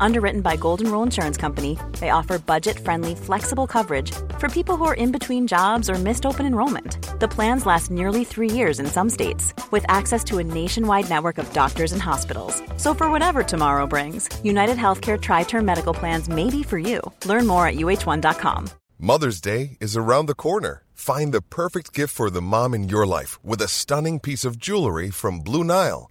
Underwritten by Golden Rule Insurance Company, they offer budget friendly, flexible coverage for people who are in between jobs or missed open enrollment. The plans last nearly three years in some states, with access to a nationwide network of doctors and hospitals. So, for whatever tomorrow brings, United Healthcare Tri Term Medical Plans may be for you. Learn more at uhone.com. Mother's Day is around the corner. Find the perfect gift for the mom in your life with a stunning piece of jewelry from Blue Nile.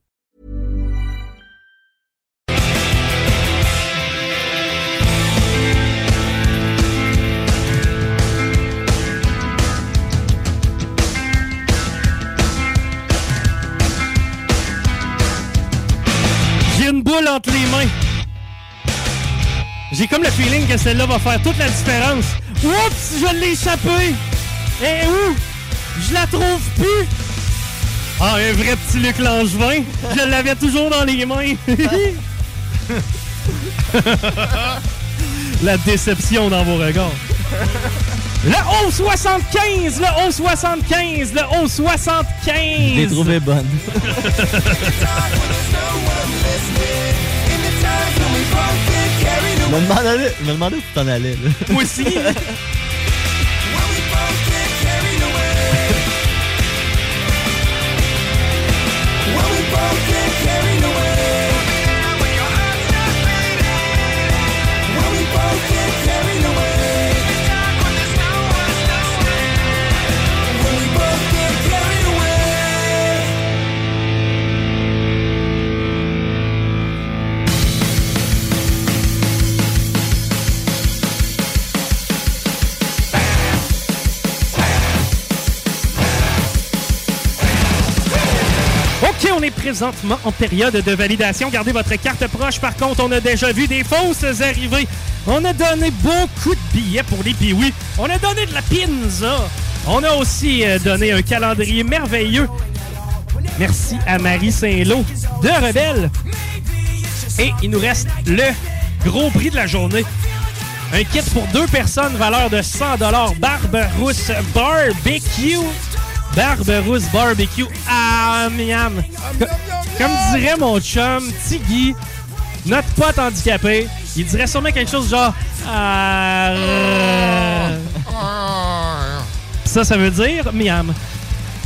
J'ai une boule entre les mains. J'ai comme le feeling que celle-là va faire toute la différence. Oups, je l'ai échappé. Et où? Je la trouve plus. Ah, un vrai petit Luc Langevin. Je l'avais toujours dans les mains. la déception dans vos regards. Le 11-75, le 11-75, le 11-75. Je l'ai trouvé bonne. Je me demandais, je me demandais où t'en allais. Là. Moi aussi. on est présentement en période de validation. Gardez votre carte proche. Par contre, on a déjà vu des fausses arriver. On a donné beaucoup de billets pour les piouis. On a donné de la pizza. On a aussi euh, donné un calendrier merveilleux. Merci à Marie Saint-Lô de Rebelle. Et il nous reste le gros prix de la journée. Un kit pour deux personnes, valeur de 100 Barbe Rousse Barbecue. Barbe Rousse Barbecue. Ah, miam. Co- Comme dirait mon chum, Tiggy, notre pote handicapé, il dirait sûrement quelque chose genre... Euh. Ça, ça veut dire miam.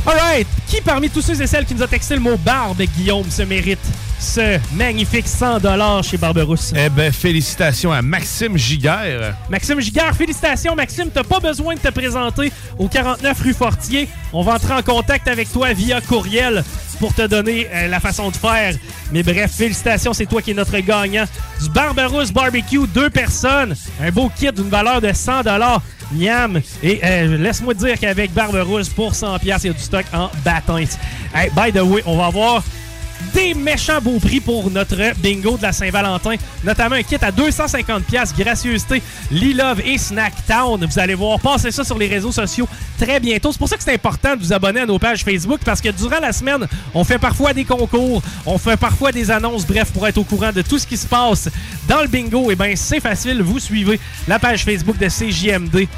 Alright, qui parmi tous ceux et celles qui nous a texté le mot barbe, Guillaume, se mérite? Ce magnifique 100 chez Barberousse? Eh ben, félicitations à Maxime Giguère. Maxime Giguère, félicitations Maxime, t'as pas besoin de te présenter au 49 rue Fortier. On va entrer en contact avec toi via courriel pour te donner euh, la façon de faire. Mais bref, félicitations, c'est toi qui es notre gagnant. Du Barberousse Barbecue, deux personnes, un beau kit d'une valeur de 100 Miam. Et euh, laisse-moi te dire qu'avec Barberousse, pour 100$, il y a du stock en bâtons. Hey, by the way, on va voir des méchants beaux prix pour notre bingo de la Saint-Valentin. Notamment un kit à 250 pièces gracieuseté Lilove et Snacktown. Vous allez voir passer ça sur les réseaux sociaux très bientôt. C'est pour ça que c'est important de vous abonner à nos pages Facebook parce que durant la semaine, on fait parfois des concours, on fait parfois des annonces, bref, pour être au courant de tout ce qui se passe dans le bingo. Et bien, c'est facile, vous suivez la page Facebook de CJMD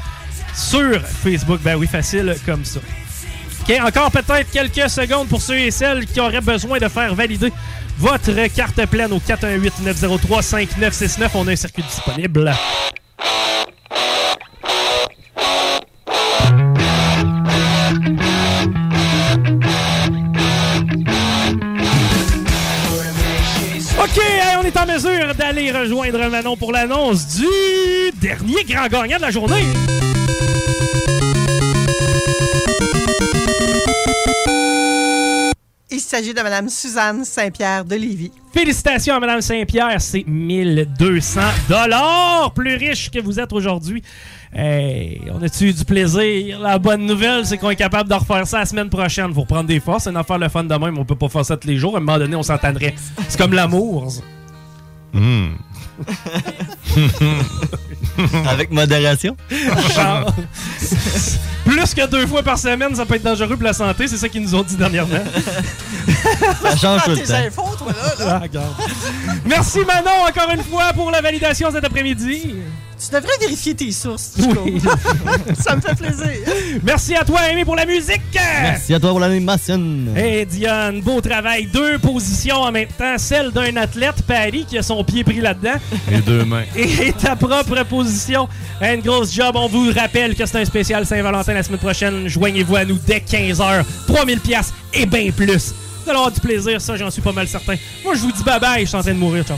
sur Facebook. Ben oui, facile comme ça. Encore peut-être quelques secondes pour ceux et celles qui auraient besoin de faire valider votre carte pleine au 418-903-5969. On a un circuit disponible. OK, on est en mesure d'aller rejoindre Manon pour l'annonce du dernier grand gagnant de la journée. Il s'agit de Mme Suzanne Saint-Pierre de Lévis. Félicitations à Mme Saint-Pierre, c'est 1200 dollars plus riche que vous êtes aujourd'hui. Hey, on a-tu eu du plaisir? La bonne nouvelle, c'est qu'on est capable de refaire ça la semaine prochaine. Faut reprendre des forces, c'est une affaire le fun de même. On peut pas faire ça tous les jours. À un moment donné, on s'entendrait. C'est comme l'amour. Hmm. Avec modération. Genre, plus que deux fois par semaine, ça peut être dangereux pour la santé. C'est ça qu'ils nous ont dit dernièrement. Ça change tout le Tes temps. infos, toi, là, là. Ah. Merci Manon encore une fois pour la validation cet après-midi. Tu devrais vérifier tes sources. Oui. Ça me fait plaisir. Merci à toi, Amy, pour la musique. Merci à toi pour l'animation. Hey Diane, beau travail. Deux positions en même temps. Celle d'un athlète, Paris, qui a son pied pris là-dedans. Les deux mains. Et ta propre position. Un grosse job. On vous rappelle que c'est un spécial Saint-Valentin la semaine prochaine. Joignez-vous à nous dès 15h. 3000 pièces et bien plus. Vous allez avoir du plaisir, ça, j'en suis pas mal certain. Moi, je vous dis bye-bye. Je suis en train de mourir, ciao.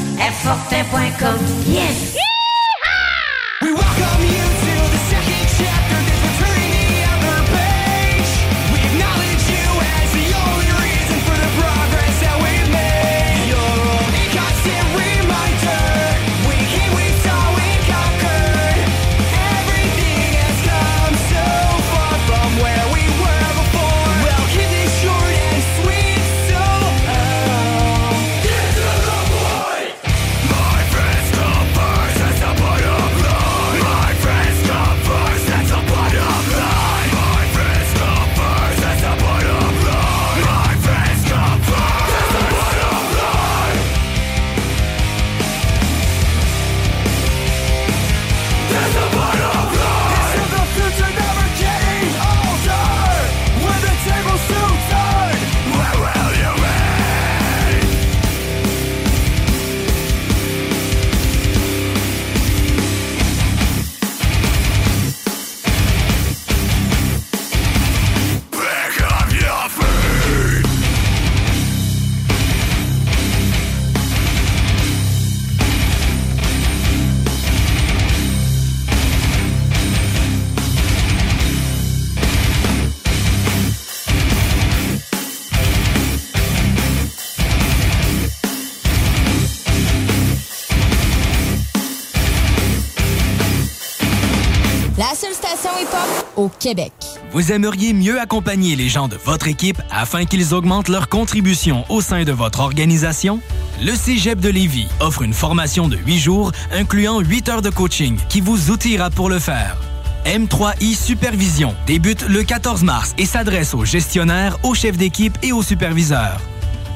Airfortin.com, yes. We Vous aimeriez mieux accompagner les gens de votre équipe afin qu'ils augmentent leur contribution au sein de votre organisation? Le Cégep de Lévis offre une formation de 8 jours incluant 8 heures de coaching qui vous outillera pour le faire. M3I Supervision débute le 14 mars et s'adresse aux gestionnaires, aux chefs d'équipe et aux superviseurs.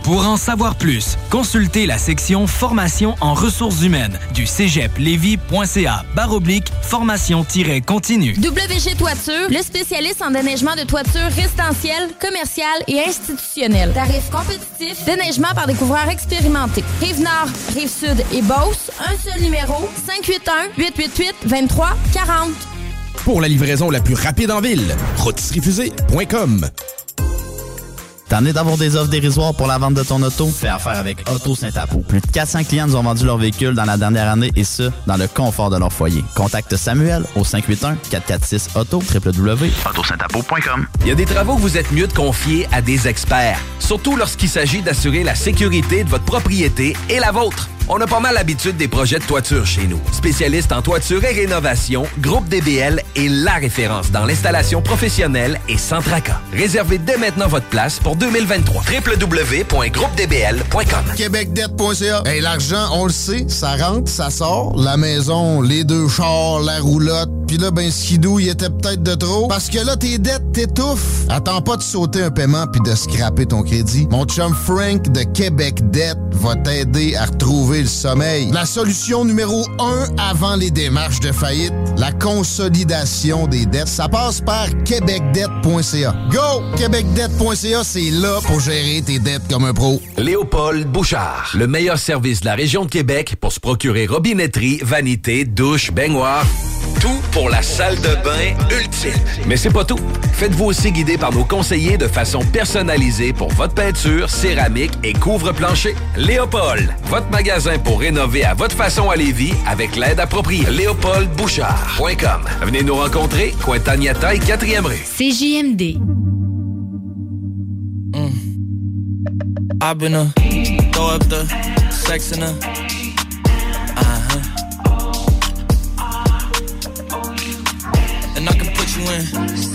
Pour en savoir plus, consultez la section Formation en ressources humaines du cégeplevy.ca baroblique formation-continue. WG Toiture, le spécialiste en déneigement de toiture résidentielle, commerciale et institutionnelle. Tarifs compétitifs, déneigement par des couvreurs expérimentés. Rive-Nord, Rive-Sud et Beauce, un seul numéro, 581-888-2340. Pour la livraison la plus rapide en ville, rotisseriefusée.com. T'en es d'avoir des offres dérisoires pour la vente de ton auto? Fais affaire avec Auto Saint-Apo. Plus de 400 clients nous ont vendu leur véhicule dans la dernière année et ce, dans le confort de leur foyer. Contacte Samuel au 581-446-AUTO, www.autosaintapo.com. Il y a des travaux que vous êtes mieux de confier à des experts, surtout lorsqu'il s'agit d'assurer la sécurité de votre propriété et la vôtre. On a pas mal l'habitude des projets de toiture chez nous. Spécialiste en toiture et rénovation, Groupe DBL est la référence dans l'installation professionnelle et sans tracas. Réservez dès maintenant votre place pour 2023. www.groupedbl.com Québecdebt.ca. Hey, l'argent, on le sait, ça rentre, ça sort. La maison, les deux chars, la roulotte. Puis là, ben, skidou, il était peut-être de trop. Parce que là, tes dettes t'étouffent. Attends pas de sauter un paiement puis de scraper ton crédit. Mon chum Frank de Québec Debt va t'aider à retrouver le sommeil. La solution numéro un avant les démarches de faillite, la consolidation des dettes, ça passe par québecdebt.ca. Go! Québecdebt.ca, c'est là pour gérer tes dettes comme un pro. Léopold Bouchard, le meilleur service de la région de Québec pour se procurer robinetterie, vanité, douche, baignoire. Tout pour la salle de bain ultime. Mais c'est pas tout. Faites-vous aussi guider par nos conseillers de façon personnalisée pour votre peinture, céramique et couvre-plancher. Léopold, votre magasin pour rénover à votre façon à Lévis avec l'aide appropriée. LéopoldBouchard.com. Venez nous rencontrer, Cointagnata et 4e rue. CJMD. I've been a throw up the sex in a uh-huh. And I can put you in.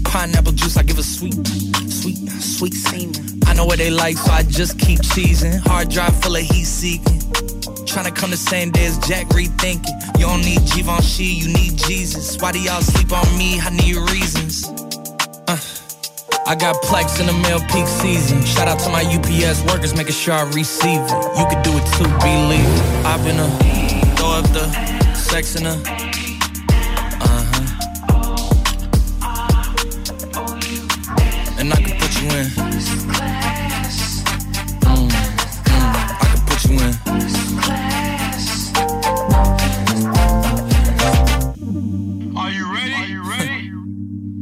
Pineapple juice, I give a sweet, sweet, sweet semen. I know what they like, so I just keep cheesing. Hard drive full of heat seeking. Tryna come the same day as Jack rethinking. You don't need Givenchy, you need Jesus. Why do y'all sleep on me? I need reasons. Uh, I got plex in the mail peak season. Shout out to my UPS workers, making sure I receive it. You could do it too, believe. I've been a throw up the sex in a And I can put you in. Mm, mm, I can you in.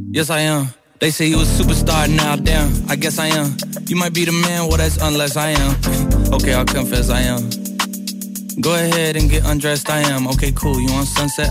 Yes, I am. They say you a superstar now, damn. I guess I am. You might be the man, well, that's unless I am. okay, I'll confess I am. Go ahead and get undressed, I am. Okay, cool. You on sunset?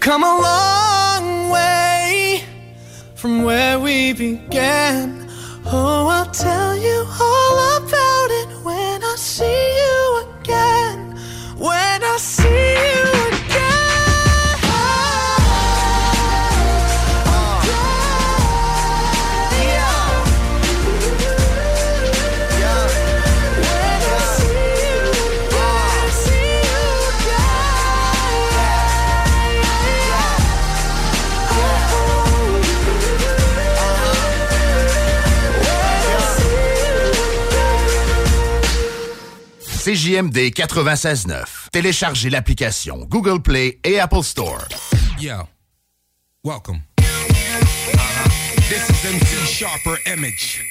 We've come a long way from where we began. Oh, I'll tell you all about CJMD 96.9. Téléchargez l'application Google Play et Apple Store. Yo, welcome. This is MC Sharper Image.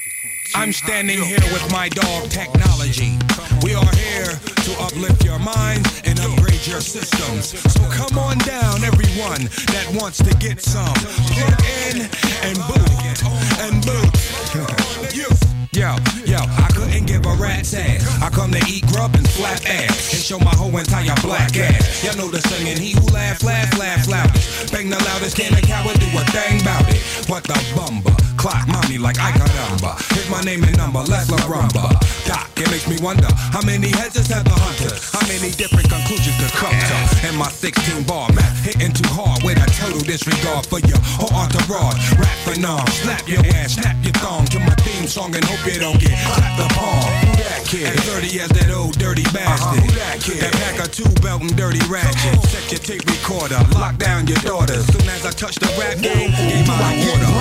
I'm standing here with my dog technology. We are here to uplift your minds and upgrade your systems. So come on down, everyone that wants to get some. Plug in and boot and boot. you. Yo, yo, I couldn't give a rat's ass. I come to eat grub and slap ass and show my whole entire black ass. Y'all know the singing, he who laugh, laugh, laugh loudest. Bang the loudest, can a coward do a thing about it? What the bumba? Clock mommy like I got number. Here's my name and number, let's la rumba. Doc, it makes me wonder how many heads has had the hunter? How many different conclusions to come to? And my 16 bar map hitting too hard with a total disregard for your whole entourage. Rap phenom, slap your ass, snap your thong to my theme song and hope you don't get clapped upon. That kid? As dirty as that old dirty bastard. Uh-huh. Who that kid? That pack of two belt and dirty ratchet. Set your tape recorder, lock down your daughters. Soon as I touch the rap game, give my order.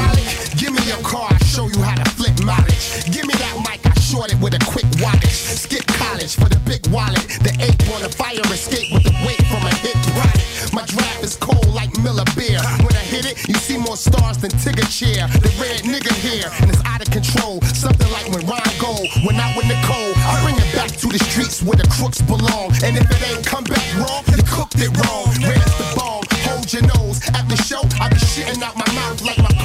Give me your car, I'll show you how to flip mileage. Give me that mic, I short it with a quick wattage. Skip college for the big wallet. The ape on the fire escape with the weight from a hit right. My draft is cold like Miller beer. When I hit it, you see more stars than Tigger chair. The red nigga here, and it's out of find gold. When out with Nicole, I bring it back to the streets where the crooks belong. And if it ain't come back wrong, you cooked it wrong. Where's the bomb? Hold your nose. At the show, I be shitting out my mouth like my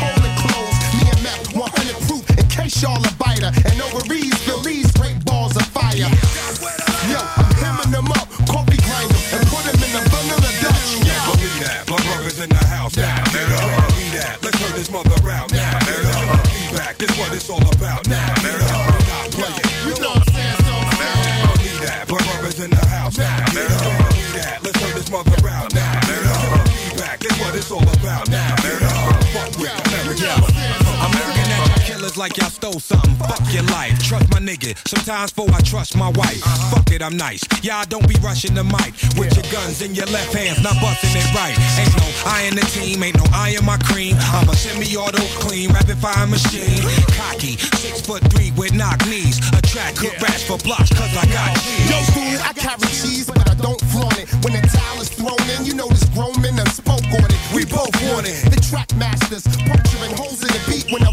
like y'all stole something. Fuck your life. Trust my nigga. Sometimes for I trust my wife. Uh-huh. Fuck it, I'm nice. Y'all don't be rushing the mic with your guns in your left hands, not busting it right. Ain't no I in the team, ain't no I in my cream. I'm a semi-auto clean, rapid fire machine. Cocky, six foot three with knock knees. Attract good rats for blocks, cause I got cheese. Yo, fool, I carry cheese, but I don't flaunt it. When the towel is thrown in, you know this grown men done spoke on it. We both want it. The track masters, puncturing holes in the beat when a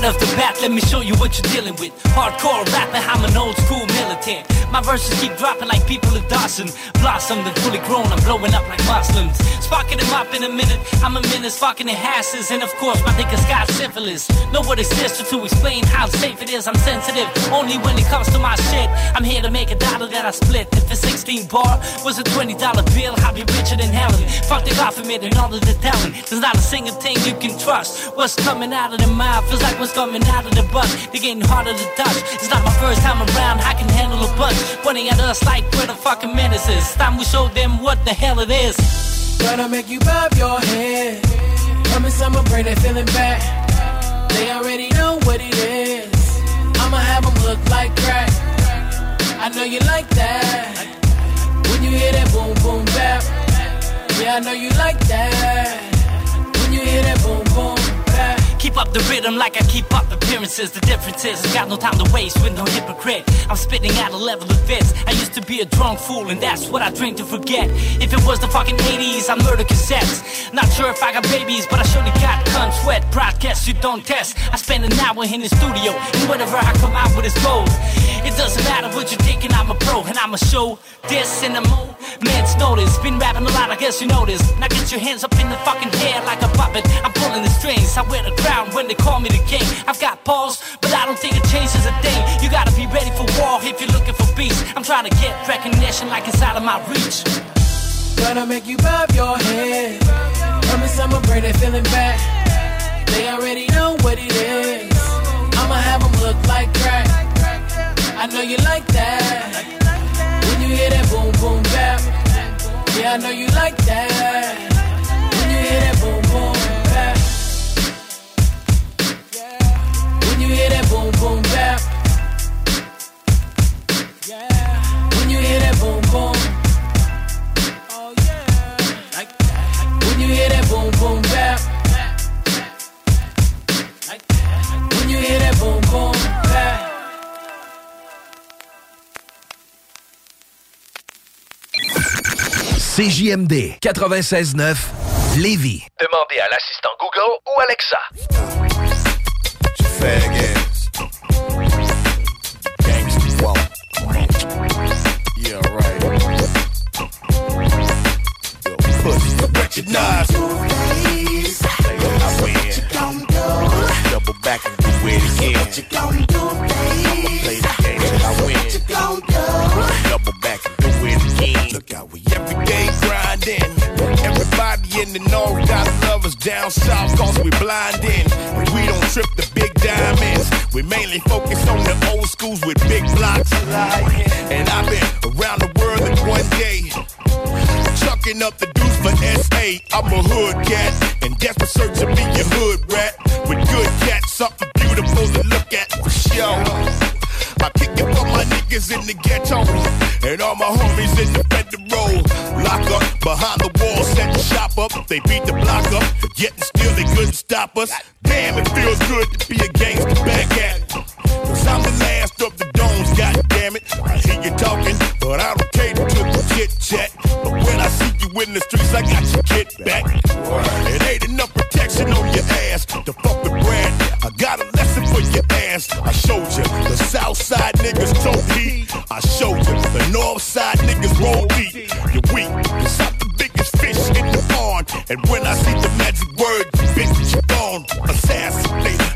Right off the bat, let me show you what you're dealing with. Hardcore rapping, I'm an old school militant. My verses keep dropping like people at Dawson. Blossomed and fully grown, I'm blowing up like Muslims. Sparking them up in a minute, I'm a menace, fucking in hasses. And of course, my niggas got syphilis. No what exists to explain how safe it is. I'm sensitive, only when it comes to my shit. I'm here to make a dollar that I split. If a 16 bar was a $20 bill, I'd be richer than Helen. Fuck the government and all of the talent. There's not a single thing you can trust. What's coming out of the mouth feels like what's coming out of the butt. They're getting harder to touch. It's not my first time around, I can handle a bunch. Pointing at us like we're the fucking menaces. Time we show them what the hell it is. Gonna make you bob your head. Promise I'ma bring that feeling back. They already know what it is. I'ma have them look like crack. I know you like that. When you hear that boom boom bap. Yeah, I know you like that. When you hear that boom boom. Keep up the rhythm like I keep up appearances. The difference is, I got no time to waste with no hypocrite. I'm spitting at a level of fits. I used to be a drunk fool, and that's what I drink to forget. If it was the fucking 80s, I murder cassettes. Not sure if I got babies, but I surely got cunt sweat. Broadcast you don't test. I spend an hour in the studio, and whatever I come out with is gold. It doesn't matter what you're thinking, I'm a pro, and I'ma show this in the moment's notice. Been rapping a lot, I guess you noticed. Now get your hands up in the fucking air like a puppet. I'm pulling the strings, I wear the crown when they call me the king. I've got balls, but I don't think it changes a thing. You gotta be ready for war if you're looking for peace. I'm trying to get recognition like it's out of my reach. Gonna make you bob your head. Promise I'ma bring that feeling back. They already know what it is. I'ma have them look like crack. I know you like that. When you hear that boom boom bap. Yeah, I know you like that. Boom bap. When you hear that boom boom. When you hear that boom boom bap. When you hear that boom boom bap. CJMD 96.9 Lévis. Demandez à l'assistant Google ou Alexa. Yeah, Pussy, recognize. I win. Double back and do it again. I'ma play the game till I win. Double back and do it again. Look out, we everyday grinding. Everybody in the north got lovers down south cause we blinding. We don't trip the big diamonds. We mainly focus on the old schools with big blocks. And I've been around the world in one day. Up the deuce for SA. I'm a hood cat, and desperate search to be a hood rat. With good cats, something beautiful to look at for sure. I kick it for my niggas in the ghetto, and all my homies in the federal. Lock up behind the wall, set the shop up. They beat the block up, and still they couldn't stop us. Damn, it feels good to be a gangster back at. Cause I'm the last in the streets, I got your kid back. It ain't enough protection on your ass to fuck with Brad. I got a lesson for your ass. I showed you the south side niggas tote heat. I showed you the north side niggas roll deep. You're weak, cause I'm the biggest fish in the pond. And when I see the magic word, bitch, you gone. Assassinator.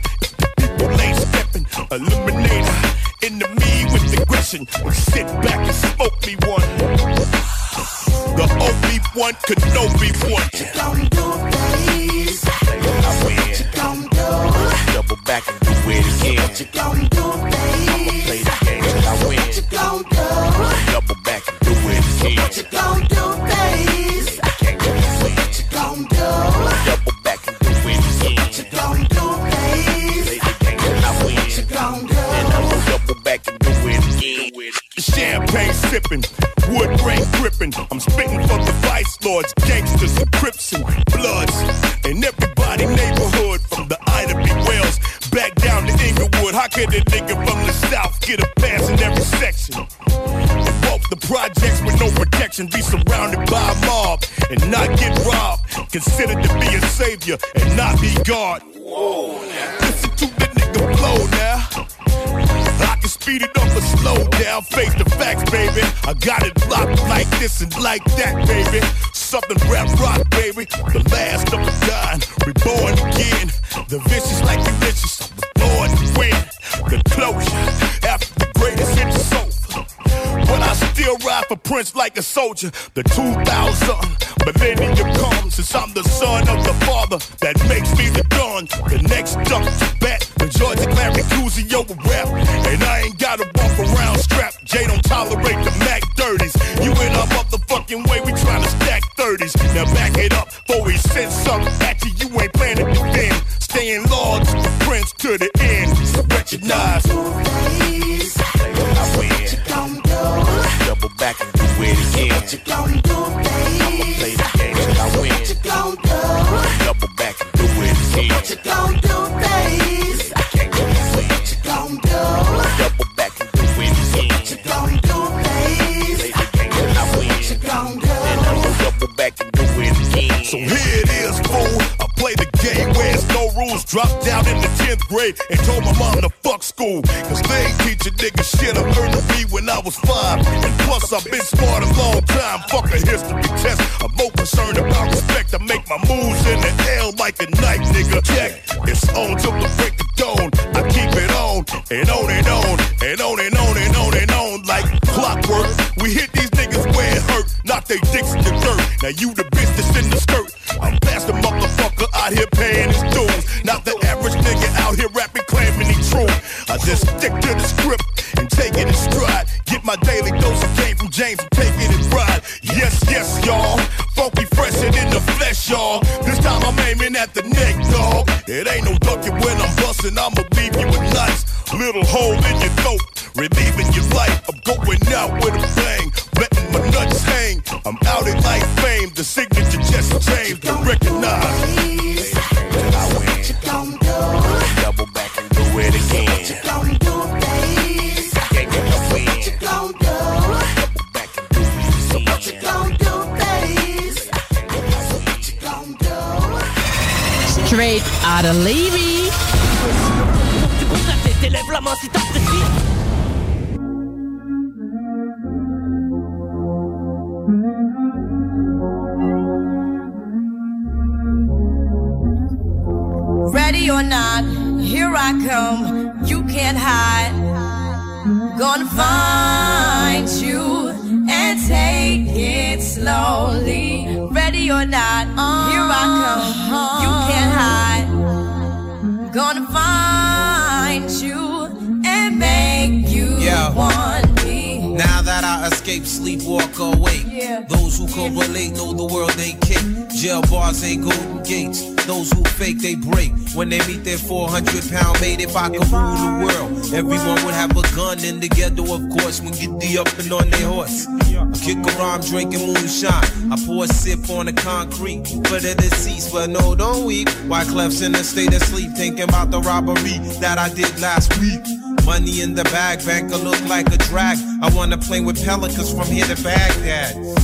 People ain't stepping. Eliminator. Enemy with aggression. Sit back and smoke me one. The Obi-Wan Kenobi one. I win. Double back and do it again. What I'ma play the game I win. Double back and do it again. Can't wood grain gripping. I'm spitting for the vice lords, gangsters, and crips and bloods. And everybody neighborhood from the Ida B Wells back down to Inglewood. How could a nigga from the south get a pass in every section? Walk the projects with no protection, be surrounded by a mob and not get robbed. Considered to be a savior and not be God. Whoa, listen to the nigga now. Speed it up or slow down, face the facts, baby. I got it locked like this and like that, baby. Something rap rock, baby. The last of the dying, reborn again. The vicious like delicious, born to win. The closure after the greatest hit soul. But I still ride for Prince like a soldier. The 2000 millennium comes since I'm the son of the father that makes me the dawn. The next to bat, the Georgia Cusio will rap. Tolerate the Mac dirties. You in a motherfucking way, we tryna stack 30s. Now back if I could rule the world, everyone would have a gun in the ghetto, of course, when get the up and on their horse. I kick around drinking moonshine. I pour a sip on the concrete for the deceased, but no, don't weep. Wyclef's in a state of sleep, thinking about the robbery that I did last week. Money in the bag, banker look like a drag. I wanna play with pelicans from here to Baghdad.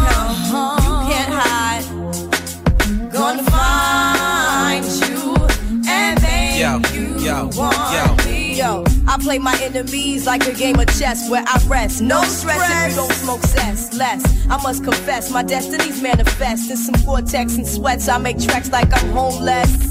Yo, yo. Yo, I play my enemies like a game of chess where I rest. No stress if you don't smoke cess. Less, I must confess, my destinies manifest in some vortex and sweats. I make tracks like I'm homeless.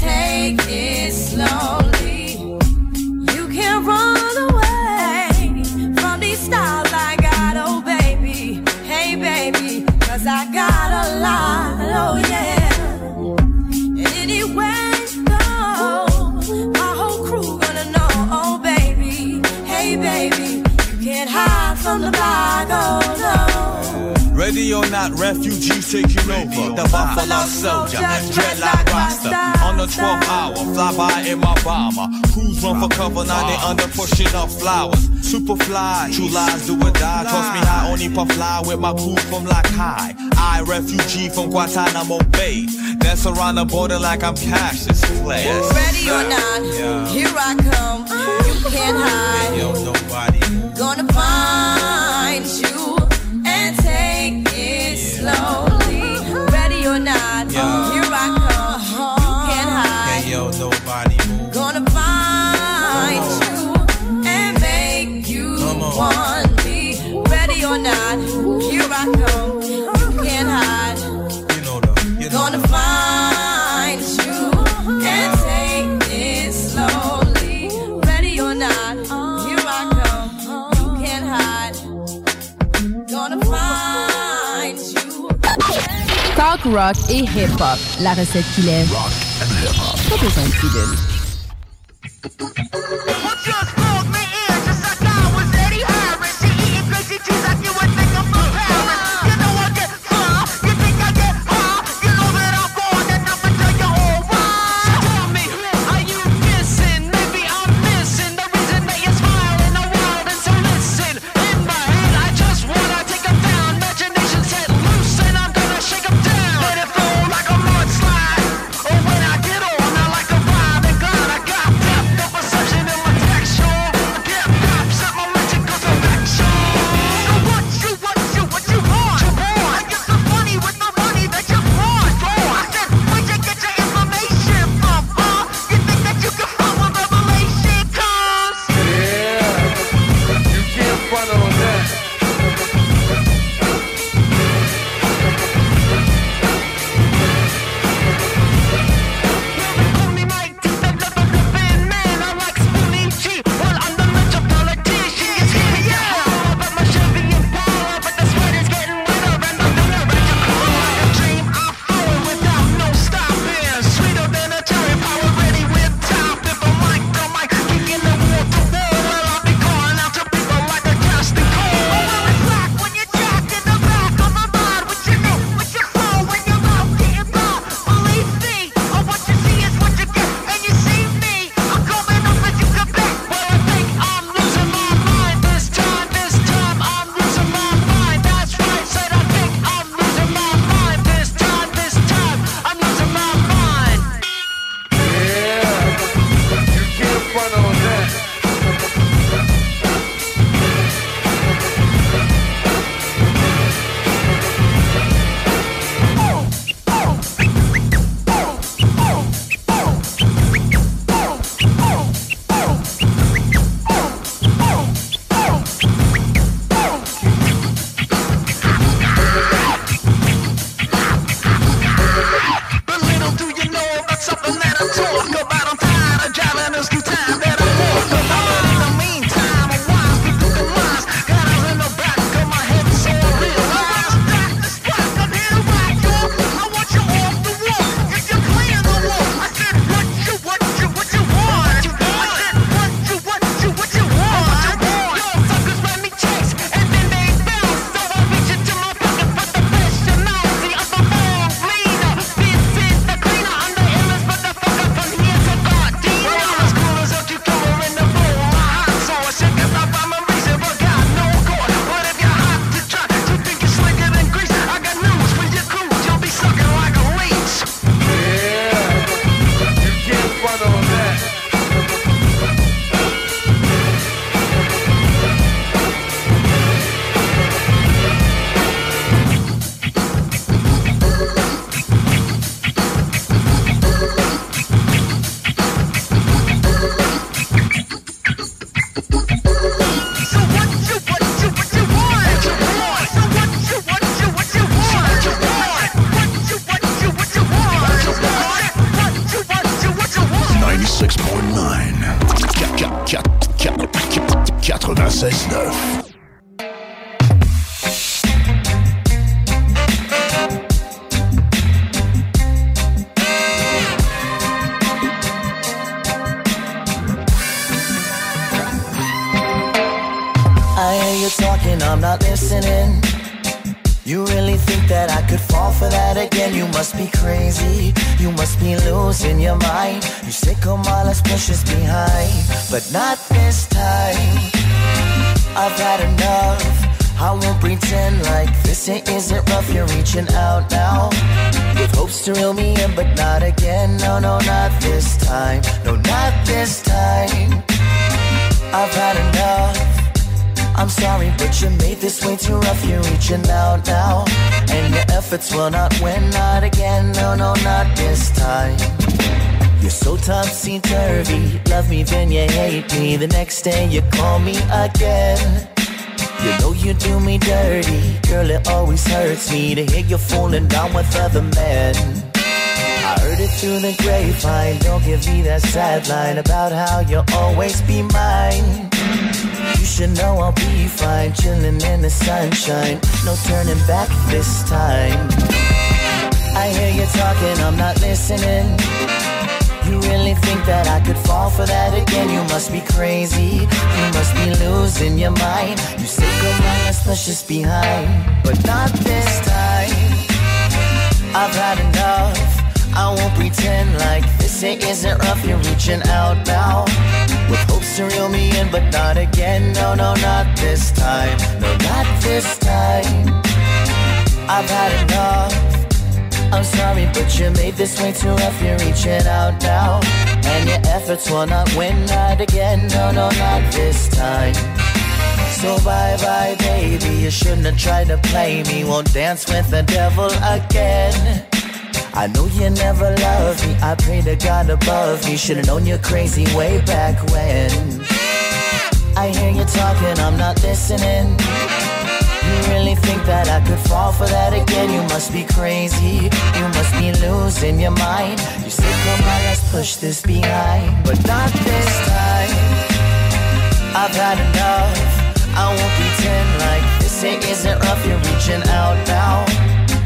take it slowly. You can't run away from these styles I got, oh baby. Hey baby, cause I got a lot, oh yeah. My whole crew gonna know, oh baby. Hey baby, you can't hide from the block, oh. Ready or not, refugees taking over. The Buffalo Soldier, dreadlock roster. On the 12th hour, fly by in my bomber. Crews run for cover, now they under pushing up flowers. Super fly, true lies do or die. Toss me high, only puff fly with my crew from like high. I, refugee from Guantanamo Bay. Dance around the border like I'm Cassius Clay. Ready or not, here I come. You can't hide. Yo, nobody. Gonna find it rock et hip-hop. La recette qui lève. Pas besoin de pilule. Your will not win, not again. No, no, not this time. You're so topsy turvy. Love me, then you hate me. The next day you call me again. You know you do me dirty, girl. It always hurts me to hear you fooling around with other men. I heard it through the grapevine. Don't give me that sad line about how you'll always be mine. You should know I'll be fine, chilling in the sunshine. No turning back this time. I hear you talking, I'm not listening. You really think that I could fall for that again? You must be crazy. You must be losing your mind. You say, on, let's push this behind. But not this time. I've had enough. I won't pretend like this it isn't rough. You're reaching out now. With hopes to reel me in, but not again. No, no, not this time. No, not this time. I've had enough. I'm sorry, but you made this way too rough. You're reaching out now. And your efforts will not win, not again. No, no, not this time. So bye bye, baby. You shouldn't have tried to play me. Won't dance with the devil again. I know you never loved me. I pray to God above me. Should've known you're crazy way back when. I hear you talking, I'm not listening. You really think that I could fall for that again? You must be crazy. You must be losing your mind. You say, come on, let's push this behind. But not this time. I've had enough. I won't pretend like this it isn't rough. You're reaching out now.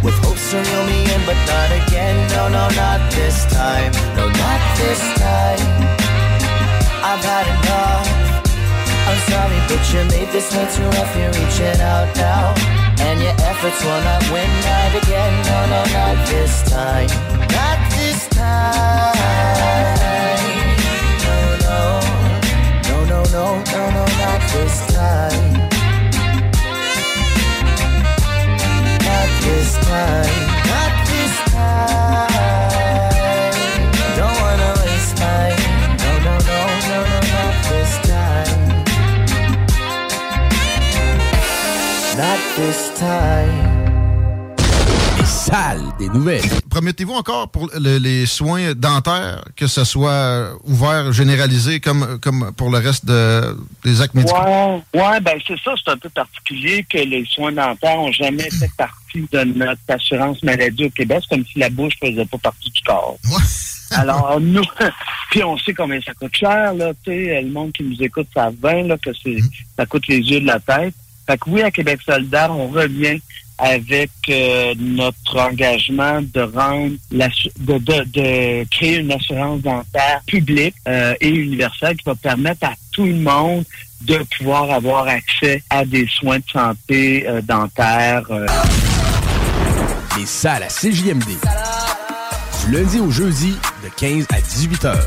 With hopes to reel me in, but not again. No, no, not this time. No, not this time. I've had enough. I'm sorry, but you made this way too rough. You're reaching out now. And your efforts will not win, not again. No, no, not this time. Not this time. No, no. No, no, no, no, no, not this time. This time. Not this time. Don't wanna waste mine. No, no, no, no, no, not this time. Not this time. Des nouvelles. Promettez-vous encore pour le- les soins dentaires que ce soit ouvert, généralisé comme, comme pour le reste de- des actes médicaux? Ouais, ouais, ben c'est ça, c'est un peu particulier que les soins dentaires n'ont jamais fait partie de notre assurance maladie au Québec. C'est comme si la bouche faisait pas partie du corps. Alors, nous, puis on sait combien ça coûte cher, là, tu sais, le monde qui nous écoute savent bien, là, que c'est, ça coûte les yeux de la tête. Fait que oui, à Québec solidaire, on revient avec euh, notre engagement de rendre la, de, de, de créer une assurance dentaire publique euh, et universelle qui va permettre à tout le monde de pouvoir avoir accès à des soins de santé euh, dentaires. euh. Les salles à CJMD. Du lundi au jeudi, de 15 à 18 heures.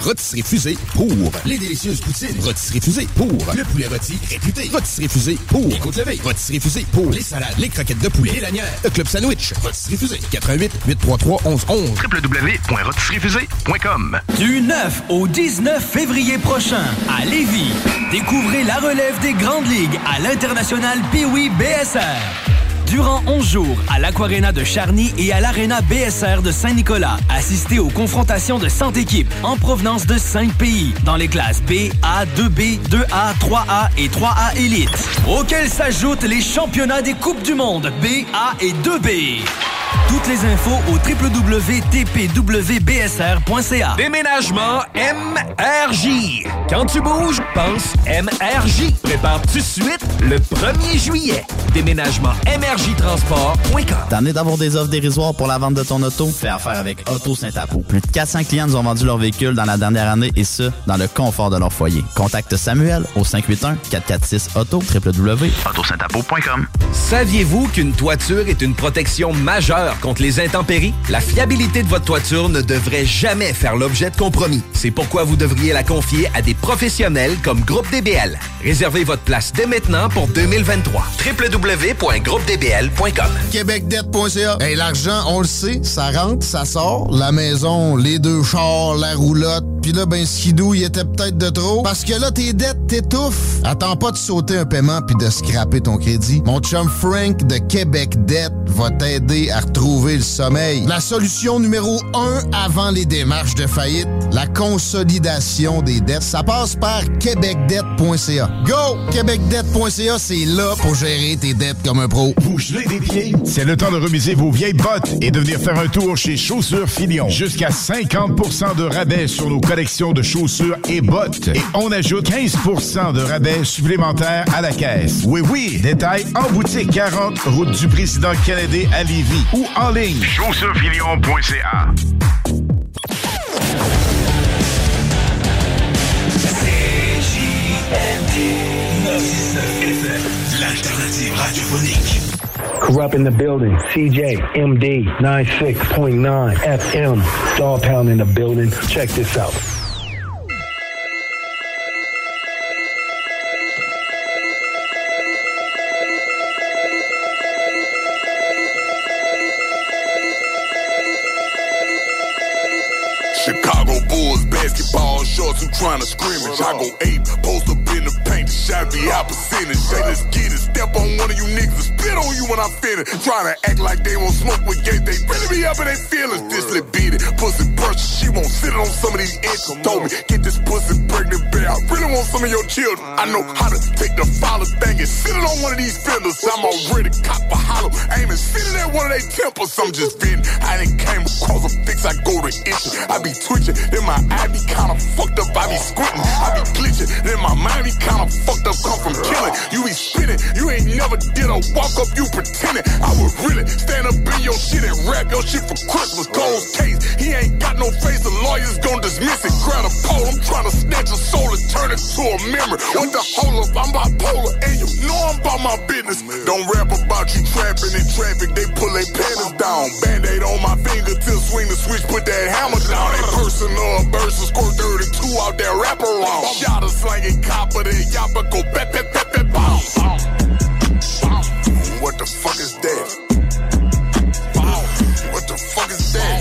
Rotisserie Fusée pour les délicieuses poutines. Rotisserie Fusée pour le poulet rôti réputé. Rotisserie Fusée pour les côtes levées. Rotisserie Fusée pour les salades, les croquettes de poulet et lanières. Le club sandwich. Rotisserie Fusée. 88 833 1111 www.rotisseriefusée.com Du 9 au 19 février prochain, à Lévis, découvrez la relève des grandes ligues à l'international Piwi BSR. Durant 11 jours, à l'Aquarena de Charny et à l'Arena BSR de Saint-Nicolas, assistez aux confrontations de 100 équipes en provenance de 5 pays, dans les classes B, A, 2B, 2A, 3A et 3A Elite, auxquels s'ajoutent les championnats des Coupes du Monde B, A et 2B. Toutes les infos au www.tpwbsr.ca. Déménagement MRJ. Quand tu bouges, pense MRJ. Prépare tout de suite le 1er juillet. Déménagement MRJtransport.com. T'en es d'avoir des offres dérisoires pour la vente de ton auto? Fais affaire avec Auto Saint-Apo. Plus de 400 clients nous ont vendu leur véhicule dans la dernière année et ce, dans le confort de leur foyer. Contacte Samuel au 581-446-AUTO, www.autosaintapo.com. Saviez-vous qu'une toiture est une protection majeure contre les intempéries? La fiabilité de votre toiture ne devrait jamais faire l'objet de compromis. C'est pourquoi vous devriez la confier à des professionnels comme Groupe DBL. Réservez votre place dès maintenant pour 2023. www.groupedbl.com Québecdebt.ca. Hey, l'argent, on le sait, ça rentre, ça sort. La maison, les deux chars, la roulotte. Puis là, ben, skidou, il était peut-être de trop. Parce que là, tes dettes t'étouffent. Attends pas de sauter un paiement puis de scraper ton crédit. Mon chum Frank de Québec Debt va t'aider à retrouver le sommeil. La solution numéro un avant les démarches de faillite, la consolidation des dettes. Ça passe par québecdebt.ca. Go! Québecdebt.ca, c'est là pour gérer tes dettes comme un pro. Vous gelez des pieds? C'est le temps de remiser vos vieilles bottes et de venir faire un tour chez Chaussures Filion. Jusqu'à 50% de rabais sur nos collections de chaussures et bottes. Et on ajoute 15 de rabais supplémentaires à la caisse. Oui, oui, détail en boutique 40, route du président Kennedy à Lévis ou en ligne. Chaussurefilion.ca L'alternative radiophonique. Corrupt in the building. CJ, MD, 96.9 FM. Dog Pound in the building. Check this out. Who trying to scrimmage. I go ape, post up in the paint, the shot be out percentage. Say let's get it, step on one of you niggas and spit on you when I finish. Trying to act like they won't smoke with gate, they really be up in their feelings. This little beat it, pussy brush, she won't sit on some of these inches. Told me, get this pussy pregnant bear. I really want some of your children. I know how to take the father thing and sit it on one of these fenders. I'm already cop a hollow, one of their temples. I'm just venting. I didn't came across a fix, I go to itching. I be twitching, then my eye be kinda fucked up, I be squinting, I be glitching, then my mind be kinda fucked up, come from killing. You be spinning, you ain't never did a walk up, you pretending. I would really stand up in your shit and rap your shit for Christmas. Closed case, he ain't got no face, the lawyers gon' dismiss it. Grab a pole, I'm trying to snatch a soul and turn it to a memory. What the hold up, I'm bipolar, and you know I'm about my business. Don't rap about you trapping in traffic, they pull their panties down. Band-aid on my finger till swing the switch, put that hammer down. That personal burst squirt 32 out there, wrap around. Shot a slanging copper, then yappa go. What the fuck is that? What the fuck is that?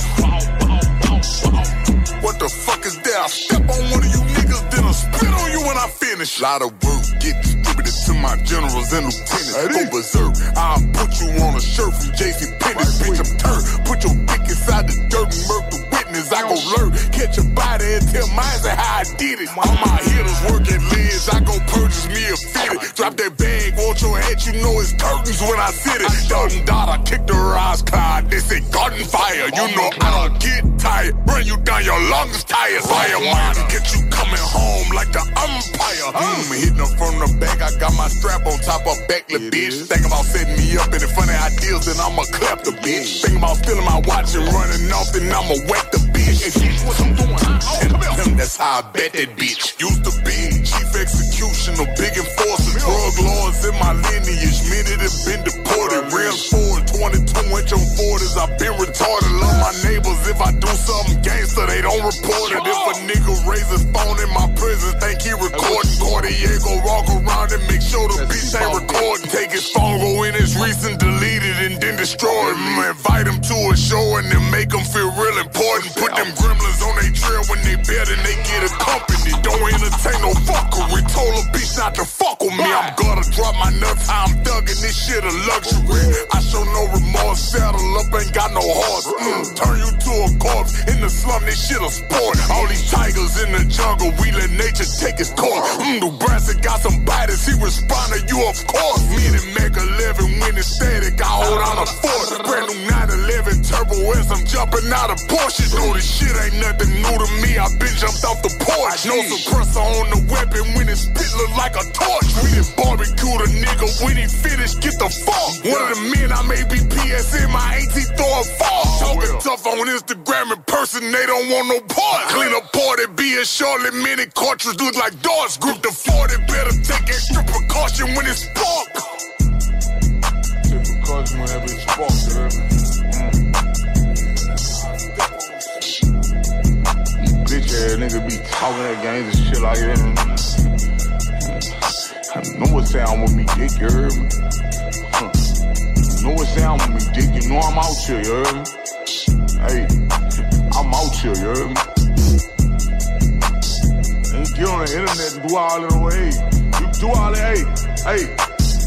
What the fuck is that? I step on one of you niggas, then I spit on you when I finish. Lot of work get to my generals and lieutenants. Go berserk. I'll put you on a shirt from JC Penney. Bitch, I'm turned. Put your dick inside the dirt and murk the I go lurk, catch a body and tell mines how I did it. All my hitters working lids. I go purchase me a fitted. Drop that bag, want your head, you know it's curtains when I sit it. Done dot, I kick the rise card. They say garden fire. You know I don't get tired. Bring you down your lungs tired. Fire mine, get you coming home like the umpire. Mm, hitting her from the back. I got my strap on top of back, little bitch. Think about setting me up in the funny ideas, then I'ma clap the bitch. Think about stealing my watch and running off, then I'ma whack the bitch. And shit, what I'm doing. Him, that's how I bet that bitch. Used to be chief executioner, big enforcer, Drug lords in my lineage, many have been deported. Real forward, 22 inch on 40s, I've been retarded. Love my neighbors, if I do something gangster, they don't report it. If a nigga raises phone in my prison, think he recording. Cartier go walk around and make sure the bitch ain't recording. Take his phone, go in his recent, delete it, and then destroy it. Invite him to a show and then make him feel real important. Put them gremlins on their trail when they bed and they get a company. Don't entertain no fuckery. Told a bitch not to fuck with me. I'm gonna drop my nuts. how I'm thugging this shit a luxury. I show no remorse, saddle up, ain't got no horse. Mm, turn you to a corpse in the slum. This shit a sport. All these tigers in the jungle, we let nature take its course. Mm, Nebraska got some biters, he respond to you, of course. Me and Mac 11 when it's static, I hold on a force. Brand new 911 Turbo S, I'm jumping out of Porsche. Know this shit ain't nothing new to me, I been jumped off the porch. No suppressor on the weapon when it spit look like a torch. We barbecue the nigga when he finished, get the fuck. One of the men I may be PSN, my AT throw a fall. Talking tough on Instagram in person, they don't want no part. Clean up party, be a Charlotte minute cartridge look like darts. Group the 40, better take extra precaution when it's spark. Take precaution whenever it's spark, bitch ass nigga be talking that games and shit like that. Know what sound with me, dick, you heard me? Huh. Know what sound with me, dick, you know I'm out here, you heard me? Hey, I'm out here, you heard me? Ain't get on the internet and do all that way. You do all that, hey, hey.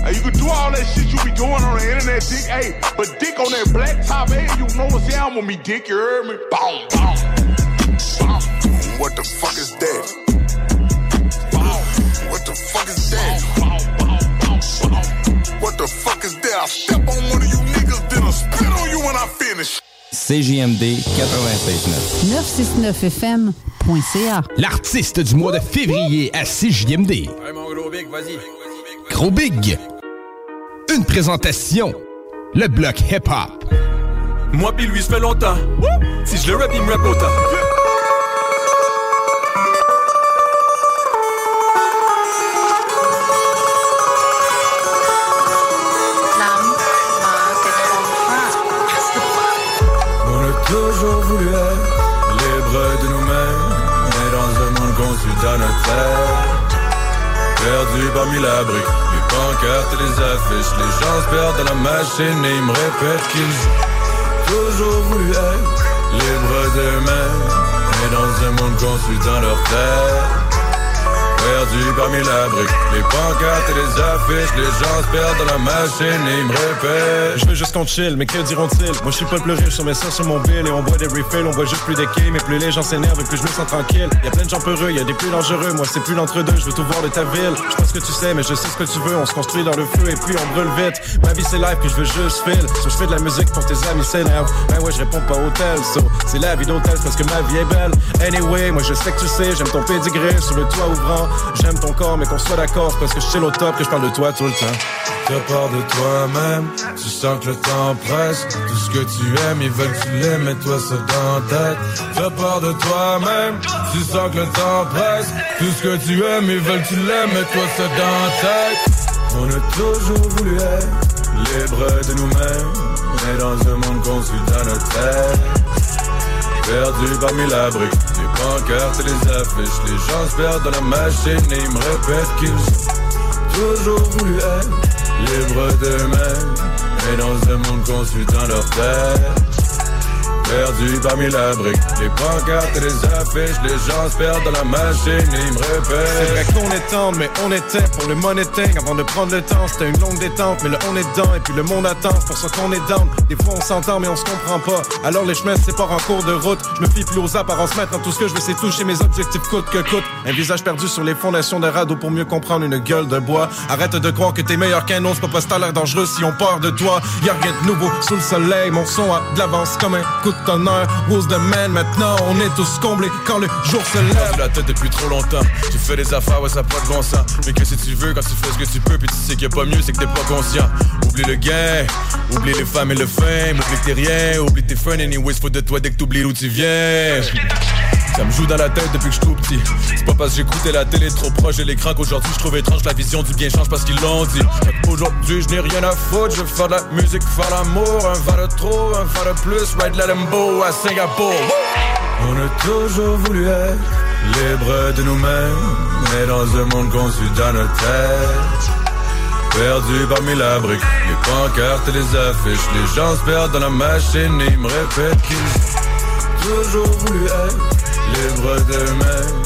Hey, you can do all that shit you be doing on the internet, dick. Hey, but dick on that black top, hey, you know what sound with me, dick, you heard me? Boom, boom. What the fuck is that? What the fuck is that? What the fuck is that? I step on one of you niggas, then I spit on you when I finish. CJMD 96.9. 969fm.ca. L'artiste du mois de février à CJMD. Mon gros big, vas-y. Gros Big. Une présentation. Le bloc hip-hop. Moi pis lui, ça fait longtemps. Si je le rap, il me rap autant. Toujours voulu être libre de nous-mêmes, mais dans un monde conçu dans notre tête. Perdu parmi la brique, les pancartes et les affiches, les gens se perdent dans la machine et ils me répètent qu'ils ont toujours voulu être libre d'eux-mêmes, mais dans un monde conçu dans leur tête. Perdu parmi la brique, les pancartes et les affiches, les gens se perdent dans la machine et ils me répètent. Je veux juste qu'on chill, mais que diront-ils? Moi je suis pas le plus riche, on ça sur mon bill Et on boit des refills, on voit juste plus des quais Mais plus les gens s'énervent et plus je me sens tranquille. Y a plein de gens peureux, y a des plus dangereux. Moi c'est plus l'entre-deux, je veux tout voir de ta ville. Je pense que tu sais, mais je sais ce que tu veux. On se construit dans le feu et puis on brûle vite. Ma vie c'est live, puis je veux juste feel. So je fais de la musique pour tes amis s'énervent. Ben ouais, je réponds pas hôtel So c'est la vie d'hôtel parce que ma vie est belle. Anyway, moi je sais que tu sais J'aime ton pédigré sur le toit ouvrant J'aime ton corps, mais qu'on soit d'accord Parce que je chill au top, que je parle de toi tout le temps T'as peur de toi-même, tu sens que le temps presse. Tout ce que tu aimes, ils veulent que tu l'aimes, mais toi c'est dans ta tête. T'as peur de toi-même, tu sens que le temps presse. Tout ce que tu aimes, ils veulent que tu l'aimes, mais toi c'est dans tête. On a toujours voulu être libre de nous-mêmes, mais dans un monde conçu dans notre tête. Perdu parmi la brique, les pancartes et les affiches, les gens se perdent dans la machine et ils me répètent qu'ils ont toujours voulu être libres d'eux-mêmes, mais dans un monde conçu dans leur tête. Perdu parmi la brique, les pancartes et les affiches, les gens se perdent dans la machine ils me C'est vrai qu'on est tendre, mais on était pour le money thing avant de prendre le temps. C'était une longue détente, mais le on est dedans et puis le monde attend. Pour ça qu'on est down. Des fois on s'entend, mais on se comprend pas. Alors les chemins se séparent en cours de route. Je me fie plus aux apparences maintenant. Tout ce que je veux, c'est toucher mes objectifs coûte que coûte. Un visage perdu sur les fondations de radeau pour mieux comprendre une gueule de bois. Arrête de croire que t'es meilleur qu'un autre. Pas parce l'air dangereux si on peur de toi. Y'a rien de nouveau sous le soleil. Mon son a de l'avance comme un coup Rose de maintenant on est tous comblés quand le jour se lève. La tête depuis trop longtemps. Tu fais des affaires, ouais, ça pas de bon sens. Mais que si tu veux, quand tu fais ce que tu peux, puis tu sais qu'il y a pas mieux, c'est que t'es pas conscient. Oublie le gain, oublie les femmes et le fame, oublie t'es rien, oublie tes fun, anyways, faut de toi dès que t'oublies d'où tu viens. Ça me joue dans la tête depuis que je tout petit. C'est pas parce que j'écoutais la télé trop proche de l'écran qu'aujourd'hui je trouve étrange la vision du bien change parce qu'ils l'ont dit. Fait qu'aujourd'hui je n'ai rien à foutre, je veux faire de la musique, faire l'amour, un verre de trop, un verre de plus, ride la Lambo à Singapour. On a toujours voulu être libre de nous-mêmes, mais dans un monde conçu dans notre tête. Perdu parmi la brique, les pancartes et les affiches Les gens se perdent dans la machine et ils me répètent qu'ils toujours voulu être libres d'eux-mêmes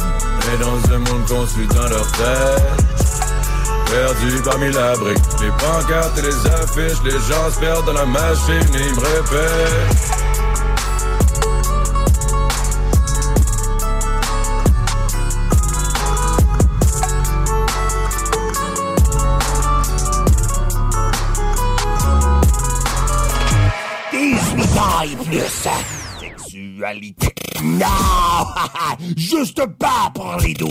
Mais dans un monde construit dans leur tête Perdu parmi la brique, les pancartes et les affiches Les gens se perdent dans la machine ils me répètent plus. Non! Juste pas pour les doux.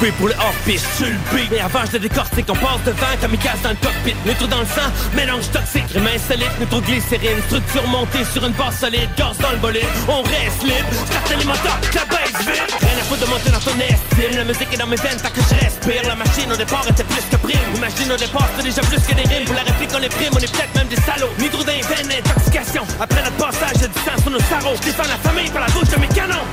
Par 4 équipé pour le hors-piste Sur le beat, mais avant je le décortique. On passe devant comme casse dans le cockpit. Nitro dans le sang, mélange toxique. Rime insolite, nitroglycérine. Structure montée sur une base solide. Gaz dans le bolide, on reste libre. Start les moteurs, la baisse vite. Rien à foutre de monter dans ton estime. La musique est dans mes veines, tant que je respire. La machine au départ était plus que prime. Imagine au départ c'était déjà plus que des rimes. Pour la réplique on est prime, on est peut-être même des salauds. Nitro dans les veines, intoxication Après notre passage, j'ai du sang sur nos sarreaux Je défends la famille par la bouche de mes canons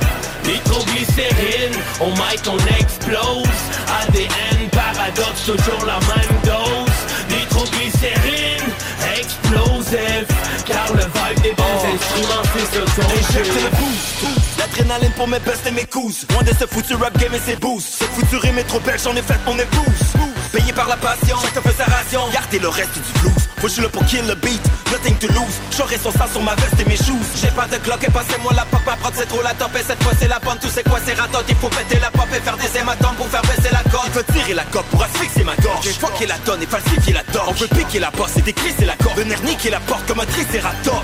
Nitroglycérine, au mic on explose. ADN, paradoxe, toujours la même dose. Nitroglycérine, explosif Car le vibe des bons instruments c'est ce qu'on le boost L'adrénaline pour mes bestes et mes couses. Loin de ce foutu rap game et ses boosts. Cette foutue rime est trop belle, j'en ai fait mon épouse. Payé par la passion, chacun fait sa ration. Gardez le reste du blues. Faut je là pour kill le beat, nothing to lose. J'aurai son sang sur ma veste et mes shoes. J'ai pas de cloque et passez-moi la pop. Ma prod c'est trop la top. Et cette fois c'est la bande Tout c'est quoi c'est ratot, il faut péter la pop et faire des hématomes Pour faire baisser la corde Il veut tirer la coque pour asphyxier ma gorge. J'ai fucké la tonne et falsifier la torche. On peut piquer la bosse et décrisser la corde Venir niquer la porte comme un tricératop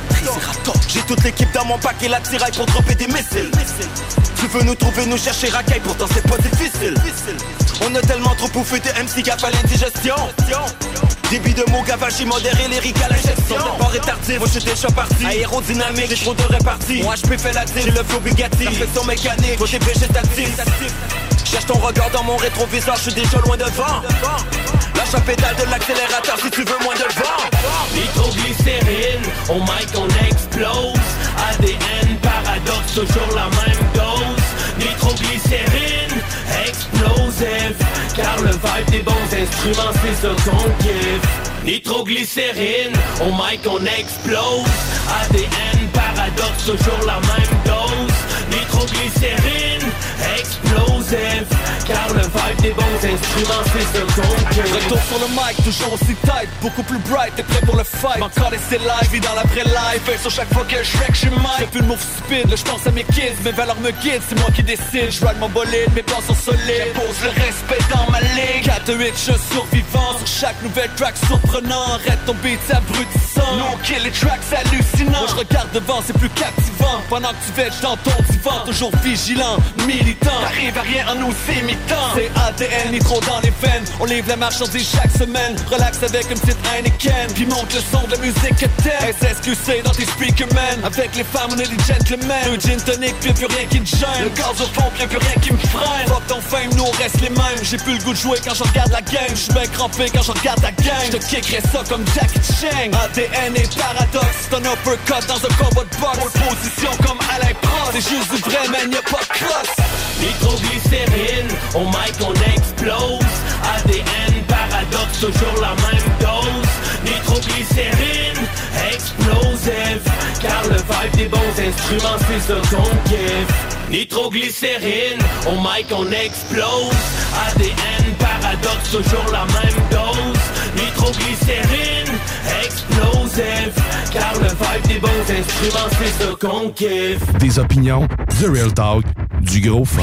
J'ai toute l'équipe dans mon pack et la tiraille pour dropper des missiles. Tu veux nous trouver, nous chercher racaille. Pourtant c'est pas difficile. On a tellement trop bouffé de MC gaffe à l'indigestion. Débit de mots gavage modéré, lyrique à l'ingestion Départ est tardif, moi je suis déjà parti. Aérodynamique, j'ai trop de répartie Moi je fait la j'ai le flow Bugatti. Perfection mécanique, faut tes végétatif Cherche ton regard dans mon rétroviseur, je suis déjà loin devant. Lâche la pédale de l'accélérateur si tu veux moins de vent. Nitroglycérine, au mic on explose. ADN, paradoxe, toujours la même dose. Nitroglycérine, explosif. Car le vibe des bons instruments c'est ce qu'on kiffe Nitroglycérine, au mic on explose. ADN, paradoxe, toujours la même dose. Nitroglycérine, explosif Car le vibe des bons instruments c'est ce qu'on Retour sur le mic, toujours aussi tight, beaucoup plus bright, t'es prêt pour le fight. Encore laisser live, vie dans l'après-live, fait sur chaque fois que je que je mic. J'ai plus le move stupide, là je pense à mes kids, mes valeurs me guident, c'est moi qui décide. Je mon bolide, mes plans sont solides, pose le respect dans ma ligue. 4-8, je suis survivant, sur chaque nouvelle track surprenant. Arrête ton beat, c'est abrutissant, no kill les tracks, c'est hallucinant. Moi je regarde devant, c'est plus captivant, pendant que tu vêches dans ton divan Toujours vigilant, militant, t'arrives à rien en nous C'est ADN, nitro dans les veines, on livre la marchandise chaque semaine. Relax avec une petite Heineken, puis monte le son de la musique que t'aimes. SSQC dans tes speakers man, avec les femmes on est des gentlemen. Deux gin tonic, plus rien qui te gêne. Le gaz au fond, plus rien qui me freine. Fuck ton fame, nous reste les mêmes. J'ai plus le goût de jouer quand je regarde la game. J'suis bien crampé quand je regarde la gang J'te kickerai ça comme Jackie Chang. ADN et paradoxe, c'est un uppercut dans un combat de boxe. Position comme Alain Prost. C'est juste du vrai man, y'a pas de crosse Nitroglycérine, au mic on explose. ADN, paradoxe, toujours la même dose. Nitroglycérine, explosif Car le vibe des bons instruments c'est ce qu'on kiffe Nitroglycérine, au mic on explose. ADN, paradoxe, toujours la même dose. Nitroglycérine, explosif Car le vibe des bons instruments c'est ce qu'on kiffe. Des opinions, The Real Talk, du gros fun.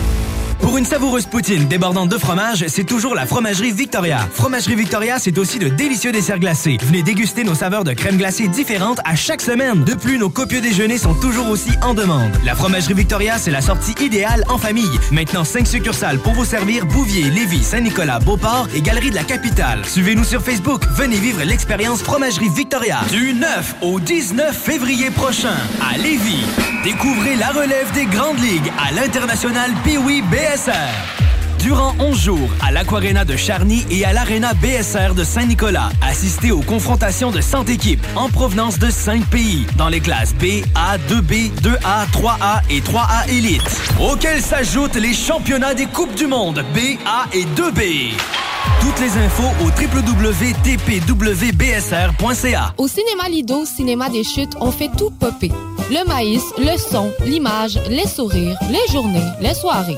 Pour une savoureuse poutine débordante de fromage, c'est toujours la Fromagerie Victoria. Fromagerie Victoria, c'est aussi de délicieux desserts glacés. Venez déguster nos saveurs de crème glacée différentes à chaque semaine. De plus, nos copieux déjeuners sont toujours aussi en demande. La Fromagerie Victoria, c'est la sortie idéale en famille. Maintenant, 5 succursales pour vous servir Bouvier, Lévis, Saint-Nicolas, Beauport et Galerie de la Capitale. Suivez-nous sur Facebook. Venez vivre l'expérience Fromagerie Victoria. Du 9 au 19 février prochain, à Lévis. Découvrez la relève des grandes ligues à l'international Pee-Wee BSR. Durant 11 jours, à l'Aquarena de Charny et à l'Arena BSR de Saint-Nicolas, assistez aux confrontations de 100 équipes en provenance de 5 pays, dans les classes B, A, 2B, 2A, 3A et 3A Elite, auxquels s'ajoutent les championnats des Coupes du Monde B, A et 2B. Toutes les infos au www.tpwbsr.ca. Au cinéma Lido, cinéma des chutes, on fait tout popper. Le maïs, le son, l'image, les sourires, les journées, les soirées.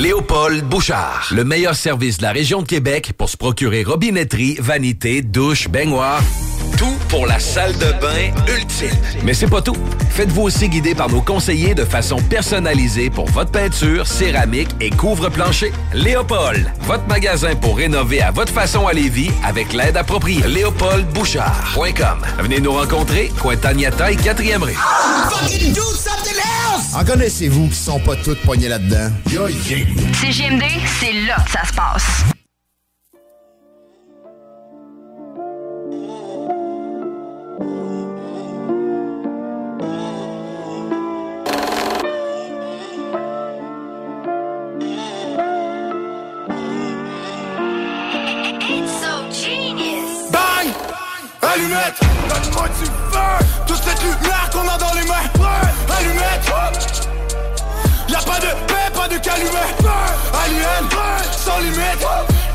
Léopold Bouchard, le meilleur service de la région de Québec pour se procurer robinetterie, vanité, douche, baignoire. Tout pour la salle de bain ultime. Mais c'est pas tout. Faites-vous aussi guider par nos conseillers de façon personnalisée pour votre peinture, céramique et couvre-plancher. Léopold, votre magasin pour rénover à votre façon à Lévis avec l'aide appropriée. LéopoldBouchard.com. Venez nous rencontrer, Cointagnata et 4e rue. En connaissez-vous qui sont pas toutes poignées là-dedans? Yo, yeah. CGMD, c'est là que ça se passe. Allumette Donne-moi du feu. Toute cette lumière qu'on a dans les mains Allumette. Y'a pas de paix, pas de calumet Alien, sans limite.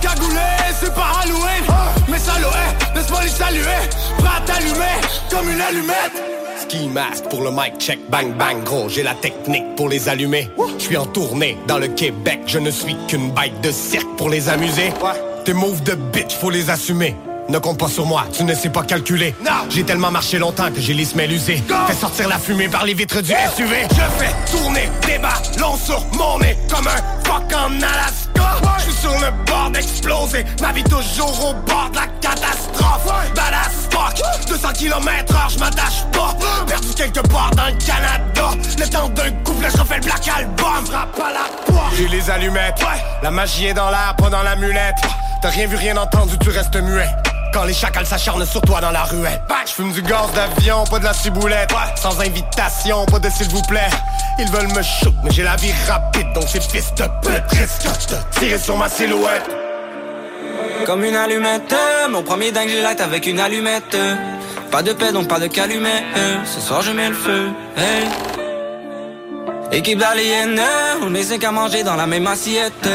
Cagoulé, c'est pas Halloween. Mais saloué, laisse-moi les saluer. Prêt à t'allumer, comme une allumette. Ski mask pour le mic check bang bang. Gros j'ai la technique pour les allumer. Je suis en tournée dans le Québec. Je ne suis qu'une bête de cirque pour les amuser. Tes moves de bitch faut les assumer ne compte pas sur moi, tu ne sais pas calculer. J'ai tellement marché longtemps que j'ai les semelles usées. Fais sortir la fumée par les vitres du SUV. Je fais tourner des ballons sur mon nez Comme un fuck en Alaska. Je suis sur le bord d'exploser. Ma vie toujours au bord de la catastrophe. Badass fuck 200 km heure, je m'attache pas. Perdu quelque part dans le Canada. Le temps d'un couple, je refais le black album. Frappe à la porte. J'ai les allumettes. La magie est dans l'air, pas dans l'amulette. T'as rien vu, rien entendu, tu restes muet. Quand les chacals s'acharnent sur toi dans la ruelle. Je fume du gaz d'avion, pas de la ciboulette. Sans invitation, pas de s'il vous plaît. Ils veulent me shoot, mais j'ai la vie rapide, donc c'est fils de pute. Risque de tirer sur ma silhouette? Comme une allumette, mon premier dingue j'ai light avec une allumette. Pas de paix donc pas de calumet. Ce soir je mets le feu. Hey. Équipe d'aliens, on est cinq à manger dans la même assiette.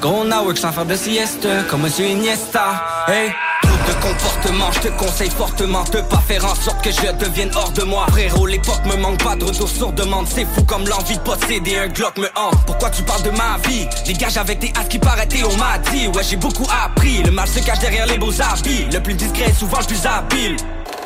Gros work sans faire de sieste, comme monsieur Iniesta. Hey. De comportement, je te conseille fortement de pas faire en sorte que je devienne hors de moi. Frérot, l'époque me manque pas de retour sur demande. C'est fou comme l'envie de posséder un Glock me hante. Pourquoi tu parles de ma vie? Dégage avec tes as qui paraît on m'a dit. Ouais, j'ai beaucoup appris. Le mal se cache derrière les beaux habits. Le plus discret est souvent le plus habile.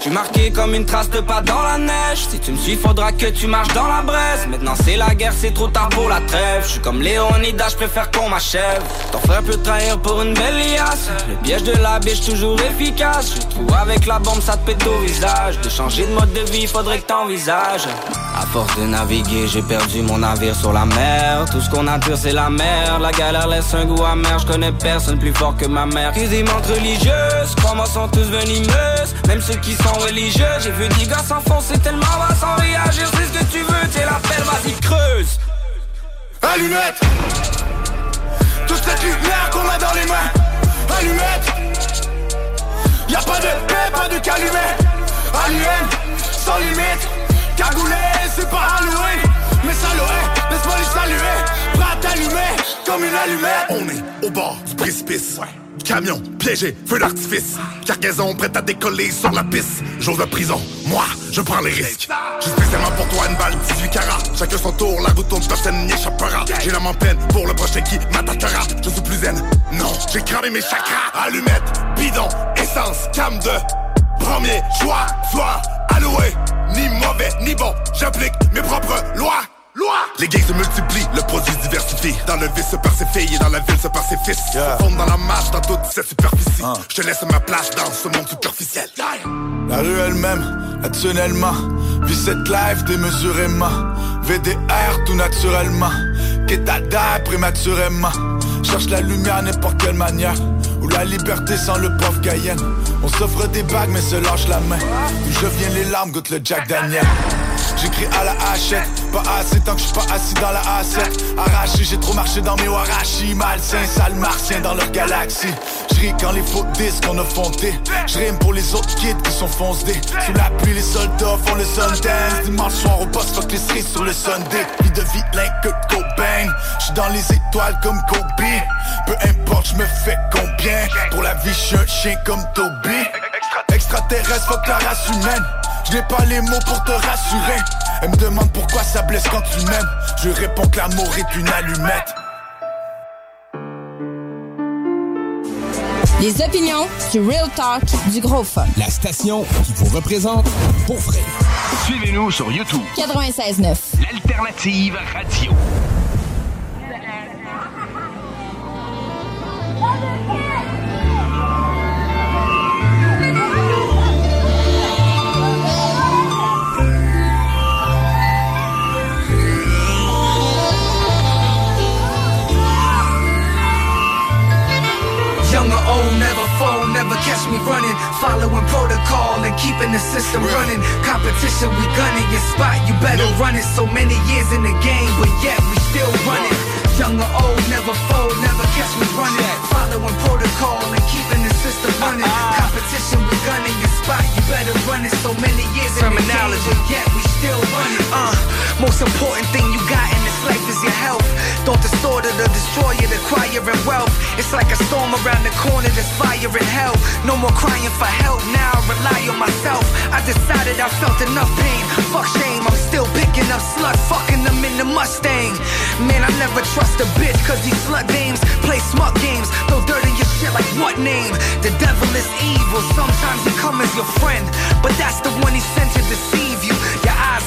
Suis marqué comme une trace de pas dans la neige. Si tu me suis faudra que tu marches dans la braise. Maintenant c'est la guerre, c'est trop tard pour la trêve. Je suis comme Léonidas, je préfère qu'on m'achève. Ton frère peut trahir pour une belle liasse. Le piège de la biche toujours efficace. Je trouve avec la bombe ça te pète au visage. De changer de mode de vie, faudrait que t'envisages. À force de naviguer, j'ai perdu mon navire sur la mer. Tout ce qu'on a pur c'est la mer. La galère laisse un goût amer, je connais personne plus fort que ma mère. Des mentes religieuses, crois-moi sont tous venimeuses Même ceux qui religieux. J'ai vu des gars s'enfoncer tellement bas sans réagir. C'est ce que tu veux, t'es la pelle, vas-y creuse. Allumette. Toute cette lumière qu'on a dans les mains. Allumette. Y'a pas de paix, pas de calumet. Alien, sans limite. Cagoulé, c'est pas Halloween. Mais saloué, laisse-moi les saluer Prêt à t'allumer, comme une allumette. On est au bord du précipice Camion, piégé, feu d'artifice. Cargaison prête à décoller sur la piste. Jour de prison, moi, je prends les risques. J'ai spécialement pour toi une balle 18 carats. Chacun son tour, la route tourne, personne n'y échappera. J'ai l'âme en peine pour le prochain qui m'attaquera. Je suis plus zen, non, j'ai cramé mes chakras. Allumette, bidon, essence, cam de premier choix. Soir alloué, ni mauvais, ni bon. J'applique mes propres lois. Les gays se multiplient, le produit diversifie. Dans le vice se perd ses filles et dans la ville se perd ses fils Se fondent dans la marche, dans toute cette superficie Je te laisse ma place dans ce monde superficiel. La rue elle-même, naturellement Vis cette life démesurément. VDR tout naturellement Qu'état prématurément. Cherche la lumière n'importe quelle manière Ou la liberté sans le pauvre Guyenne. On s'offre des bagues mais se lâche la main. Où je viens les larmes goûte le Jack Daniel J'écris à la hachette, pas assez tant que je suis pas assis dans la A7 Arraché, j'ai trop marché dans mes warashi. Malsain, sale martien dans leur galaxie. J'ris quand les faux disques on a fondé J'rime pour les autres kids qui sont foncés. Sous la pluie les soldats font le Sundance. Dimanche soir au poste, fuck les cerises sur le Sunday. Vie de vilain que Cobain. J'suis dans les étoiles comme Kobe. Peu importe, j'me fais combien? Pour la vie, j'suis un chien comme Toby Extraterrestre, fuck la race humaine je n'ai pas les mots pour te rassurer. Elle me demande pourquoi ça blesse quand tu m'aimes. Je réponds que l'amour est une allumette. Les opinions du Real Talk du Gros Fun. La station qui vous représente pour vrai. Suivez-nous sur YouTube. 96.9. L'alternative radio. Catch me running. Following protocol and keeping the system running. Competition, we gunning your spot, you better run it. So many years in the game, but yet we still running. Young or old, never fold, never catch me running. Following protocol and keeping the system running. Competition, we gunning your spot, you better run it. So many years in the game, yet we still running. Uh, most important thing you got in this life is your health. Don't distort it or destroy it, acquiring wealth. It's like a storm around the corner, there's fire in hell. No more crying for help, now I rely on myself. I decided I felt enough pain. Fuck shame, I'm still picking up sluts, fucking them in the Mustang. Man, I never trust a bitch, cause these slut dames play smart games. Throw dirt in your shit like what name? The devil is evil, sometimes he come as your friend. But that's the one he sent to deceive you.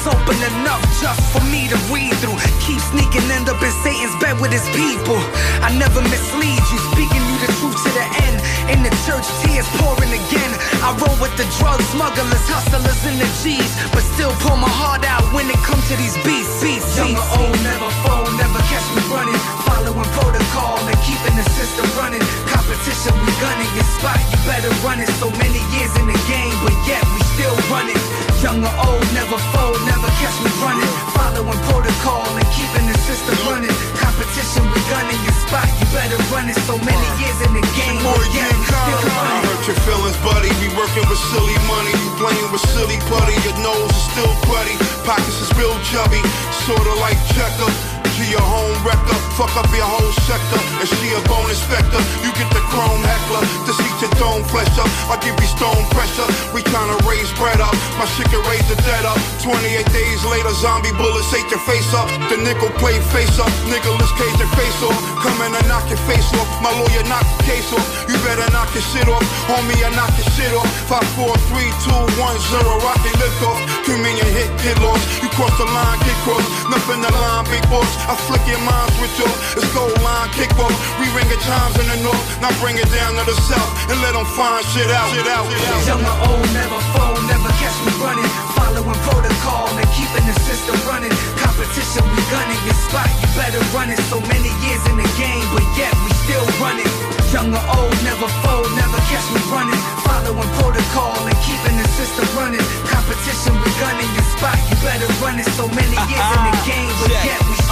Open enough just for me to read through. Keep sneaking, end up in Satan's bed with his people. I never mislead you, speaking you the truth to the end. In the church, tears pouring again. I roll with the drug smugglers, hustlers, and the G's. But still pull my heart out when it comes to these beats. beats Young or old, never fold, never catch me running. Following protocol and keeping the system running. Competition, we gunning your spot. You better run it. So many years in the game, but yet we still running. Young or old, never fold, never catch me running. Following protocol and keeping the system running. Competition, we gunning your spot. You better run it. So many years in the game, but yet still I hurt your feelings, buddy. We working with silly money. You playing with silly putty. Your nose is still cruddy. Pockets is real chubby. Sorta like checker. G your home wrecker. Fuck up your whole sector. And she a bone inspector. You get the chrome heckler. To see your dome flesh up. I give you stone pressure. We tryna raise bread up. My shit can raise the dead up. 28 days later, zombie bullets ate your face up. The nickel plate face up. Nicolas Cage your face off. Come Coming to knock your face off. My lawyer knock the case off. You better knock your shit off. Homie, I knock your shit off. 5, 4, 3, 2, 1, 0. Rocket lift off. Communion hit, get lost. You cross the line, get cross. Nothing the line, big boss. I flick your mind, switch off. It's gold line, kick off. We ring at times in the north. Now bring it down to the south. And let them find shit out. Shit out. Shit out. Young or old, never fold, never catch me running. Following protocol and keeping the system running. Competition, we gunning your spot. You better run it. So many years in the game, but yet we still running. Young or old, never fold, never catch me running. Following protocol and keeping the system running. Competition, we gunning your spot. You better run it. So many years in the uh-huh. game, but yet we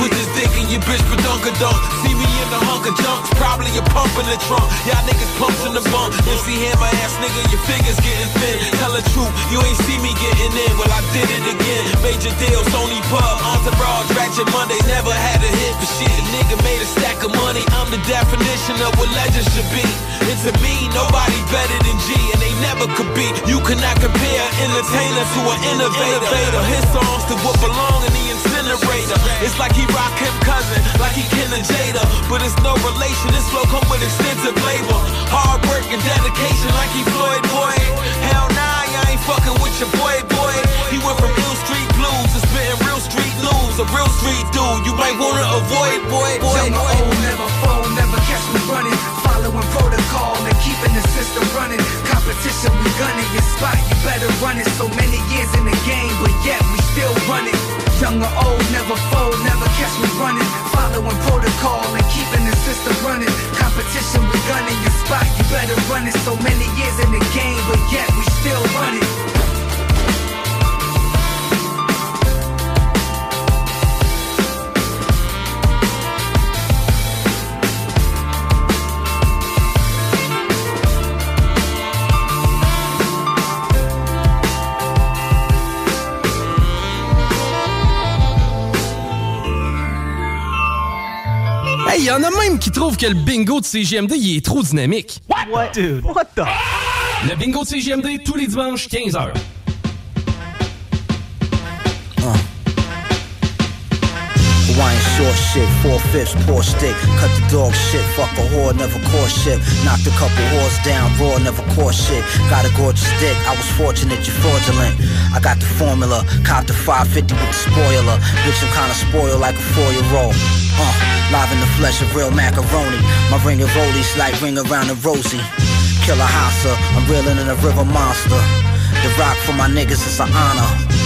Put this dick in your bitch, don't go. See me in the hunk of junk. Probably a pump in the trunk. Y'all niggas pumps in the bunk. MC Hammer ass nigga, your fingers getting thin. Tell the truth, you ain't see me getting in. Well, I did it again. Major deal, Sony Pub, Entourage, Ratchet Monday. Never had a hit for shit. A nigga made a stack of money. I'm the definition of what legends should be. And to me, nobody better than G, and they never could be. You cannot compare an entertainer to an innovator. His songs to what belong in the incinerator. It's like he rock him cousin, like he kin Jada. But it's no relation, this flow come with extensive labor. Hard work and dedication like he Floyd Boy. Hell nah, I ain't fucking with your boy, boy. He went from ill street blues to spitting real street news. A real street dude, you might wanna avoid, boy, boy. Young or old, never fold, never catch me running. Following protocol and keeping the system running. Competition, we gunning your spot, you better run it. So many years in the game, but yet we still running. Young or old, never fold, never catch me running. Following protocol and keeping the system running. Competition, we gunning your spot, you better run it. So many years in the game, but yet we still running. Hey, y en a même qui trouvent que le bingo de CGMD, il est trop dynamique. What? Dude, what the? Le bingo de CGMD, tous les dimanches, 15h. Short shit, four fifths, poor stick. Cut the dog shit, fuck a whore, never caught shit. Knocked a couple whores down, raw, never caught shit. Got a gorgeous dick, I was fortunate, you're fraudulent. I got the formula, copped the 550 with the spoiler. Bitch, I'm kinda spoiled like a four year old. Uh, live in the flesh of real macaroni. My ring of rollies like ring around the rosy. Killer Hassa, I'm reeling in a river monster. The rock for my niggas is an honor.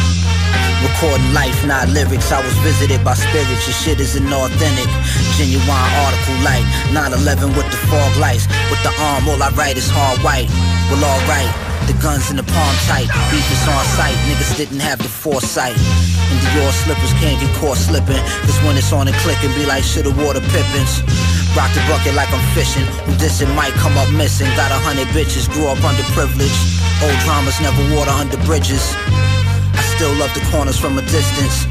Recording life, not lyrics. I was visited by spirits. Your shit isn't authentic. Genuine article like 9-11 with the fog lights. With the arm, all I write is hard white. Well, alright. The guns in the palm tight. Beef is on sight. Niggas didn't have the foresight. And Dior slippers can't get caught slipping. Cause when it's on and clicking, be like shoulda water pippins. Rock the bucket like I'm fishing. Who dissing might come up missing. Got a hundred bitches, grew up underprivileged. Old dramas never water under bridges. Still love the corners from a distance.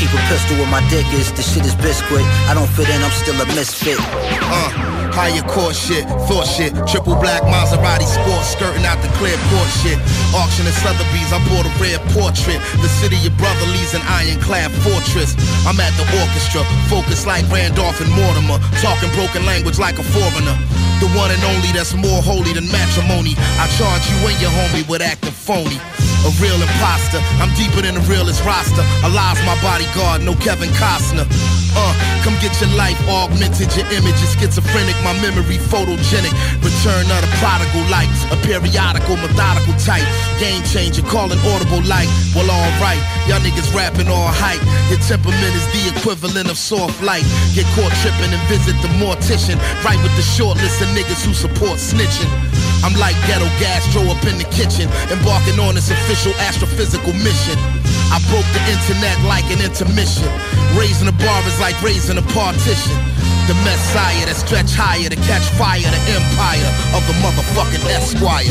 Keep a pistol where my dick is. This shit is biscuit. I don't fit in, I'm still a misfit. Uh, higher court shit, thought shit. Triple black Maserati sports, skirting out the clear port shit. Auction at Sotheby's, I bought a rare portrait. The city of brotherly's an ironclad fortress. I'm at the orchestra, focused like Randolph and Mortimer. Talking broken language like a foreigner. The one and only that's more holy than matrimony. I charge you and your homie with acting phony. A real imposter, I'm deeper than the realest roster. Alive's my bodyguard, no Kevin Costner. Uh, come get your life augmented, your image is schizophrenic, my memory photogenic. Return of the prodigal light, a periodical, methodical type. Game changer, calling audible light. Well, alright, y'all niggas rapping all hype. Your temperament is the equivalent of soft light. Get caught tripping and visit the mortician. Right with the short list of niggas who support snitching. I'm like ghetto gastro up in the kitchen, embarking on this official astrophysical mission. I broke the internet like an intermission. Raising the bar is like raising a partition. The messiah that stretch higher to catch fire, the empire of the motherfucking Esquire.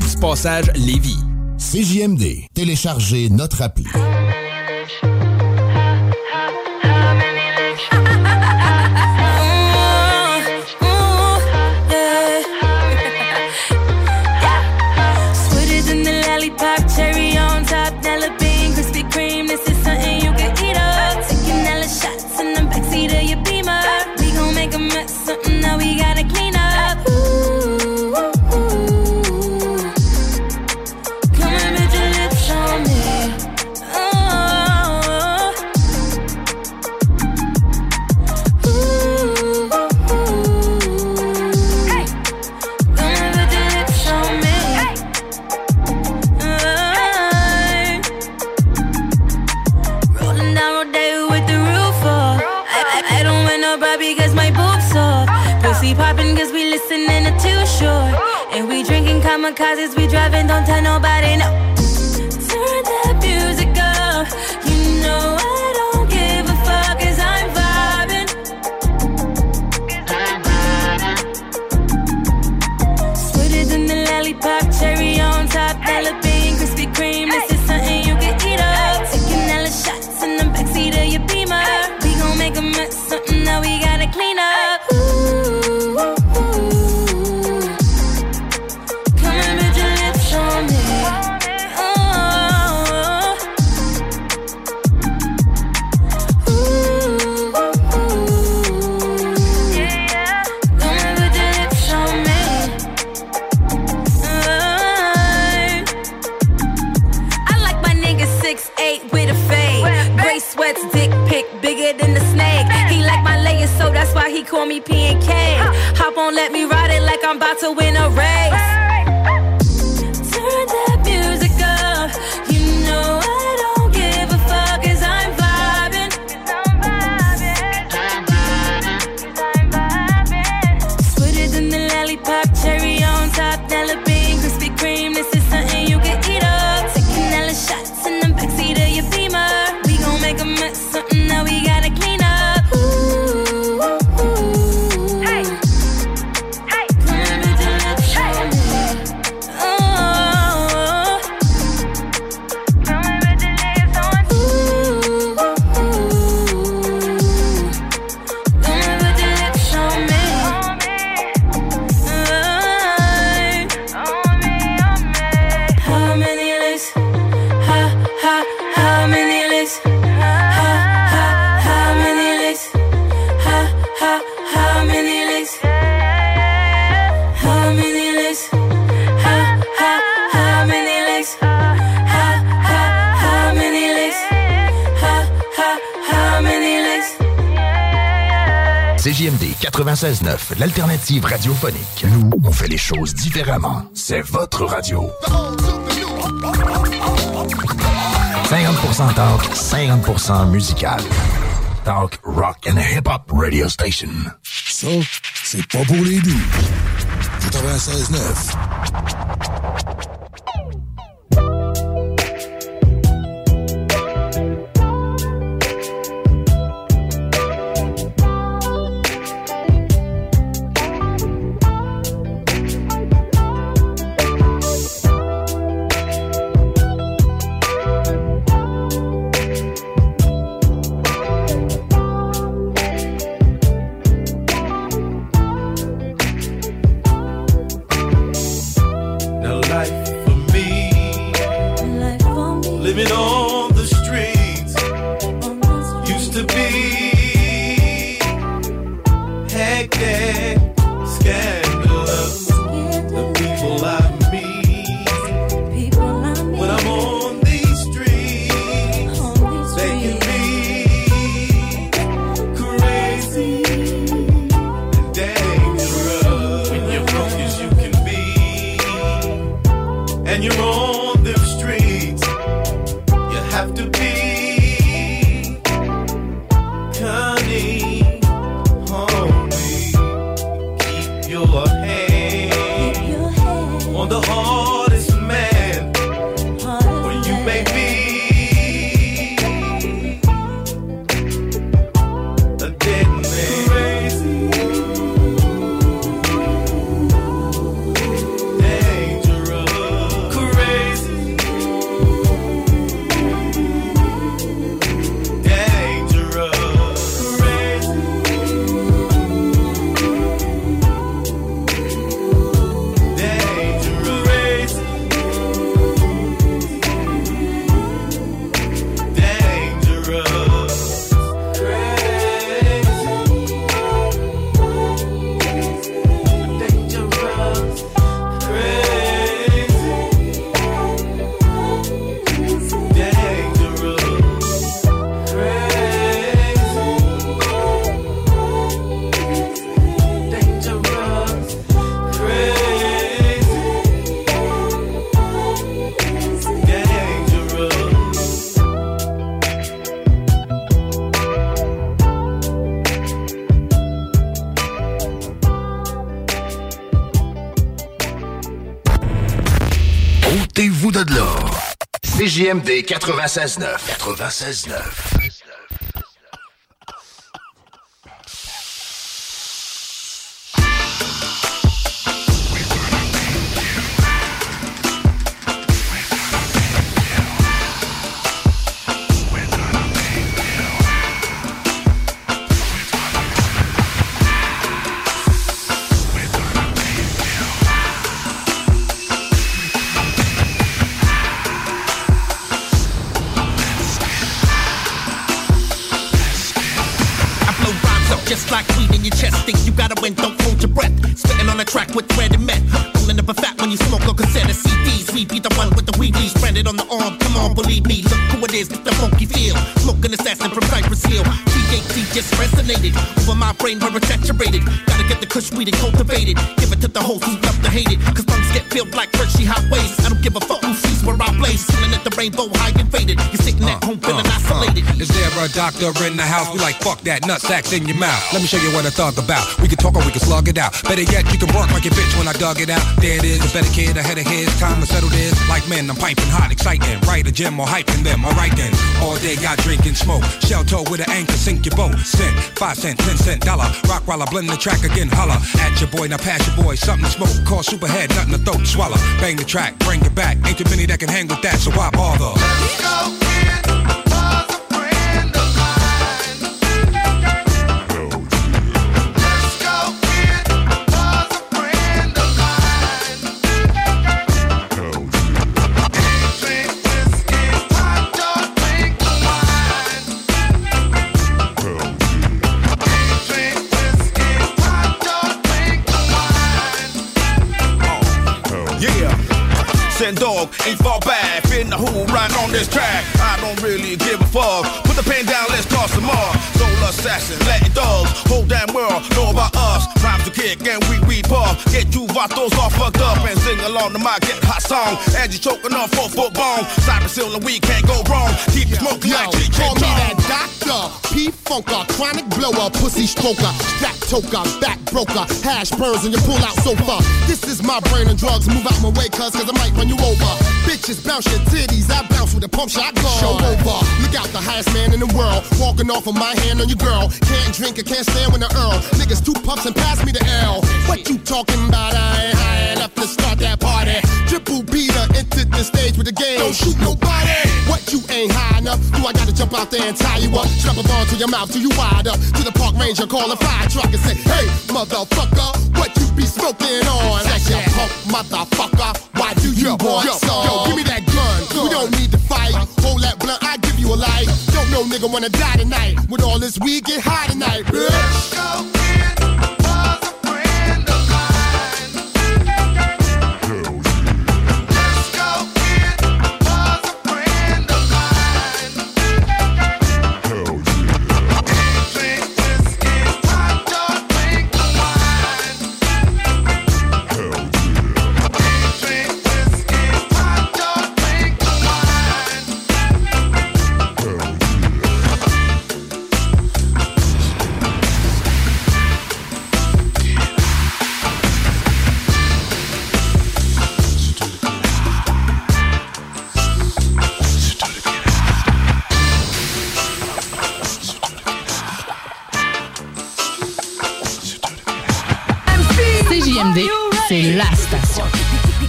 Route du Passage Lévis. CJMD. Téléchargez notre appli. kamikazes, we driving, don't tell nobody no. top on, let me ride it like I'm about to win a race. radiophonique. Nous, on fait les choses différemment. C'est votre radio. 50% talk, 50% musical. Talk, rock and hip-hop radio station. Ça, c'est pas pour les doux. 96.9 CJMD 96.9. 96.9. that nut sacks in your mouth. Let me show you what I thought about. We can talk or we can slug it out. Better yet, you can bark like a bitch when I dug it out. There it is, a better kid ahead of his time to settle this. Like men, I'm piping hot, exciting. Right, a gym or hyping them. Alright then, all day got drink and smoke. Shell toe with an anchor, sink your boat. Cent, five cent, ten cent, dollar. Rock while I blend the track again, holla. At your boy, now pass your boy. Something to smoke, call superhead, nothing to throat, swallow. Bang the track, bring it back. Ain't too many that can hang with that, so why bother? Yeah. Ain't fall back. Finna who right on this track. I don't really give a fuck. Put the pen down, let's toss some more. Soul assassin, Latin dogs. Whole damn world know about us. Kick and we we. Get you vatos all fucked up and sing along to my get hot song. As you choking on four foot bone. Cypress Hill and we can't go wrong. Keep it smoking like G Call me that doctor, P Funker, chronic blower, pussy stroker, strap toker, back broker, hash burns and you pull out sofa. This is my brain and drugs. Move out my way, cuz, cause I might run you over. Bitches bounce your titties, I bounce with a pump shotgun. Show over. Look out, the highest man in the world. Walking off of my hand on your girl. Can't drink, I can't stand when the Earl. Niggas two puffs and pass me the What you talking about? I ain't high enough to start that party. Triple Peter entered the stage with the game. Don't shoot nobody. What you ain't high enough? Do I gotta jump out there and tie you up? Strap a ball to your mouth till you wide up. To the park ranger, call a fire truck and say, Hey, motherfucker, what you be smoking on? That's your punk motherfucker. Why do you want yo, some? yo, give me that gun. We don't need to fight. Hold that blunt, I give you a light. Don't know nigga wanna die tonight. With all this weed, get high tonight, bitch. CJMD, la station.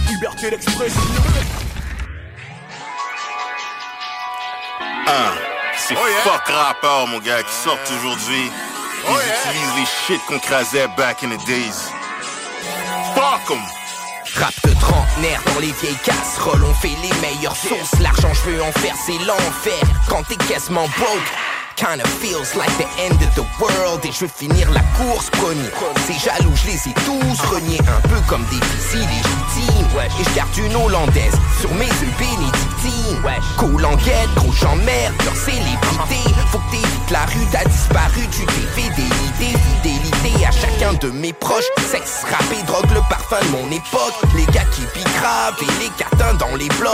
Liberté d'expression. Un, c'est fuck rappeurs, mon gars, qui sortent aujourd'hui. Ils utilisent les shit qu'on crasait back in the days. Fuck 'em! Rap de trentenaire dans les vieilles casseroles, on fait les meilleures sauces. L'argent, je veux en faire, c'est l'enfer. Quand t'es quasiment broke. Kinda feels like the end of the world Et je veux finir la course premier Ces jaloux je les ai tous reniés Un peu comme des fils illégitimes Et je garde une hollandaise sur mes œufs bénédictines. Cool en guette, gros j'emmerde leur célébrité. Faut que t'évites la rue, t'as disparu Tu t'es fidélité, fidélité à de mes proches Sexe, rap et drogue, le parfum de mon époque Les gars qui piquent et les catins dans les blocs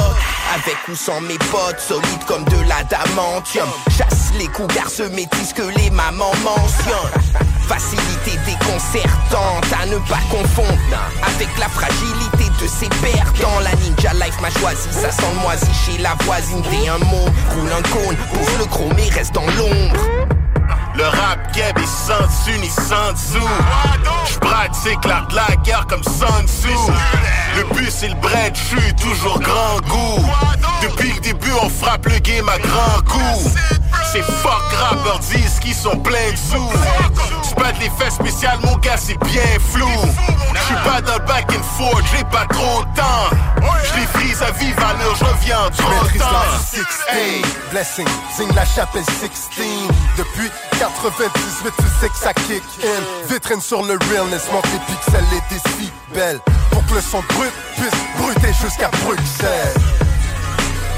Avec ou sans mes potes, solides comme de l'adamantium Chasse les cougars se métissent que les mamans mentionnent facilité déconcertante à ne pas confondre avec la fragilité de ses perdants. La ninja life m'a choisi, ça sent le moisi chez la voisine. T'es un mot, roule un cône, pousse le gros mais reste dans l'ombre. Le rap keb est sans dessus ni sans dessous. J'pratique l'art de la guerre comme Sun Tzu. Le but c'est le bread, j'suis toujours grand goût. Depuis le début on frappe le game à grand coup. Ces fuck rappeurs disent qu'ils sont pleins de sous. J'pète les faits spéciales, mon gars c'est bien flou. J'suis pas dans le back and forth, j'ai pas trop de temps. J'les frise à vive à l'heure, j'reviens en trop la 16, blessing, signe la chapelle 16. Depuis 98, tu sais que ça kick in. Vitrine sur le realness, montre les pixels et des belles Pour que le son brut puisse bruter jusqu'à Bruxelles.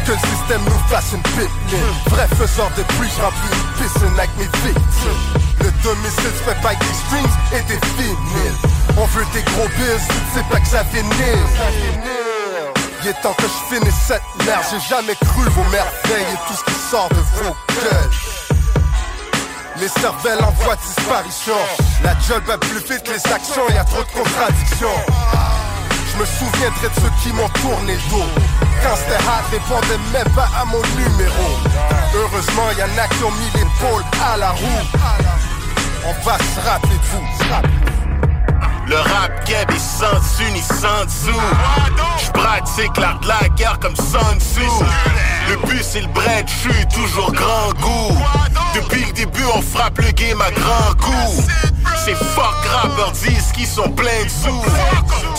Que le système nous fasse une pipeline. Vrai faiseur de bruit, j'remplis une piscine avec mes victimes. Le domicile se fait pas avec des streams et des vinyles. On veut des gros bills, sais pas que ça vinyle. Il est temps que je finisse cette merde. J'ai jamais cru vos merveilles et tout ce qui sort de vos gueules. Les cervelles en voie de disparition. La job va plus vite, les actions, y a trop de contradictions. Je me souviendrai de ceux qui m'ont tourné le dos. Quand c'était hard, répondaient même pas à mon numéro. Heureusement, y en a qui ont mis l'épaule à la roue. On va se rappeler de vous. Le rap keb est sans dessus ni sans dessous. J'pratique l'art de la guerre comme Sun Tzu. Le but c'est le bread, j'suis toujours grand goût. Depuis le début on frappe le game à grand coup. Ces fuck rappeurs disent qu'ils sont pleins de sous.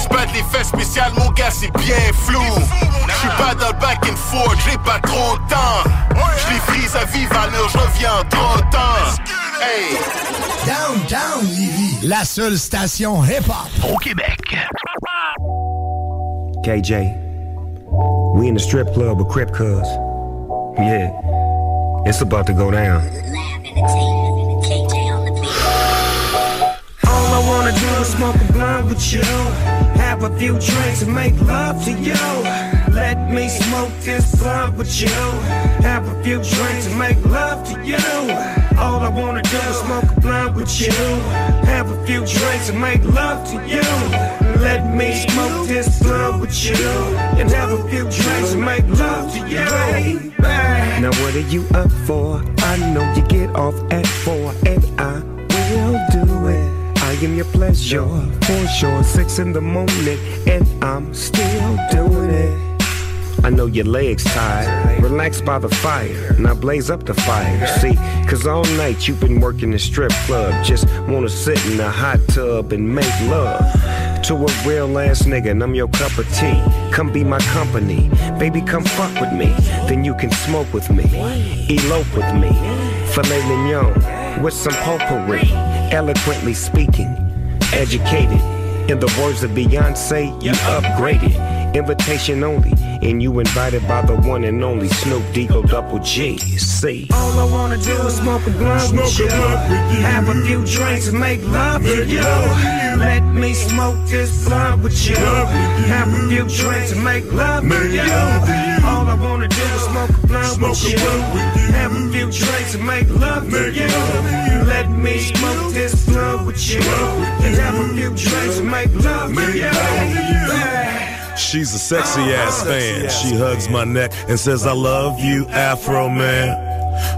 J'pète les faits spéciales, mon gars c'est bien flou. J'suis pas dans le back and forth, j'ai pas trop de temps. J'les frise à vive à l'heure, j'reviens en trop de temps. Hey! Downtown Lévis, la seule station hip-hop au Québec. KJ, we in the strip club with Crip Cuz. Yeah, it's about to go down. All I wanna do is smoke a blunt with you. Have a few drinks and make love to you. Let me smoke this blunt with you. Have a few drinks and make love to you. All I wanna do is smoke a blunt with you. Have a few drinks and make love to you. Let me smoke this blunt with you. And have a few drinks and make love to you. Baby. Now what are you up for? I know you get off at four, and I will do it. I am your pleasure, for sure. Six in the morning, and I'm still doing it. I know your legs tired. Relax by the fire. Now blaze up the fire. See, cause all night you've been working the strip club. Just wanna sit in the hot tub and make love. To a real ass nigga, and I'm your cup of tea. Come be my company. Baby, come fuck with me. Then you can smoke with me. Elope with me. Filet mignon with some potpourri. Eloquently speaking. Educated. In the words of Beyonce, you upgraded. Invitation only, and you invited by the one and only Snoop Deagle Double G. See, All I wanna do is smoke a blunt with you. Have a few drinks and make love to you. Let me smoke this blunt with you. Have a few drinks and make love to you. All I wanna do is smoke a blunt with you. Have a few drinks and make love to you. Let me smoke this blunt with you. And have a few drinks and make love to you. She's a sexy ass fan. She hugs my neck and says, I love you, Afroman.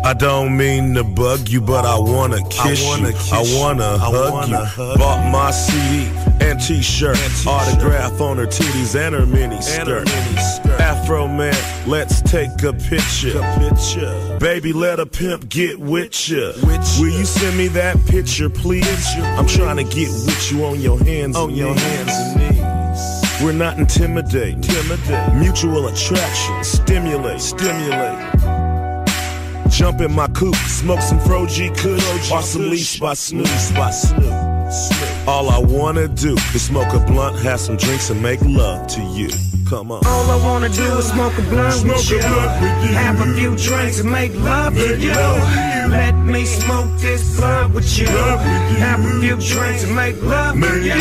I don't mean to bug you, but I wanna kiss you. I wanna hug you. Bought my CD and t-shirt, autograph on her titties and her mini skirt. Afroman, let's take a picture. Baby, let a pimp get with ya. Will you send me that picture, please? I'm trying to get with you on your hands, on your hands and knees. We're not intimidating. Intimidate. Mutual attraction. Stimulate. Stimulate. Jump in my coupe, smoke some Fro G Kush, or some Leafs by Snoop. by Snoop. All I wanna do is smoke a blunt, have some drinks, and make love to you. Come on. All I wanna do is smoke a blunt with you. Have a few drinks and make love to you. Let me smoke this blunt with you. Have a few drinks and make love to you.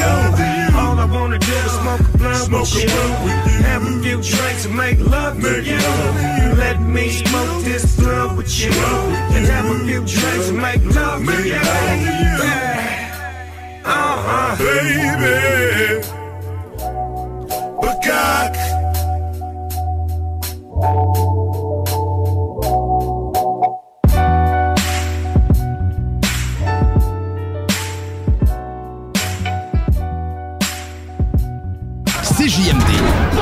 All I wanna do is smoke a blunt with you. Have a few drinks and make love to you. Let me smoke this blunt with you. And have a few drinks and make love to you. Uh huh, baby. macaque CJMD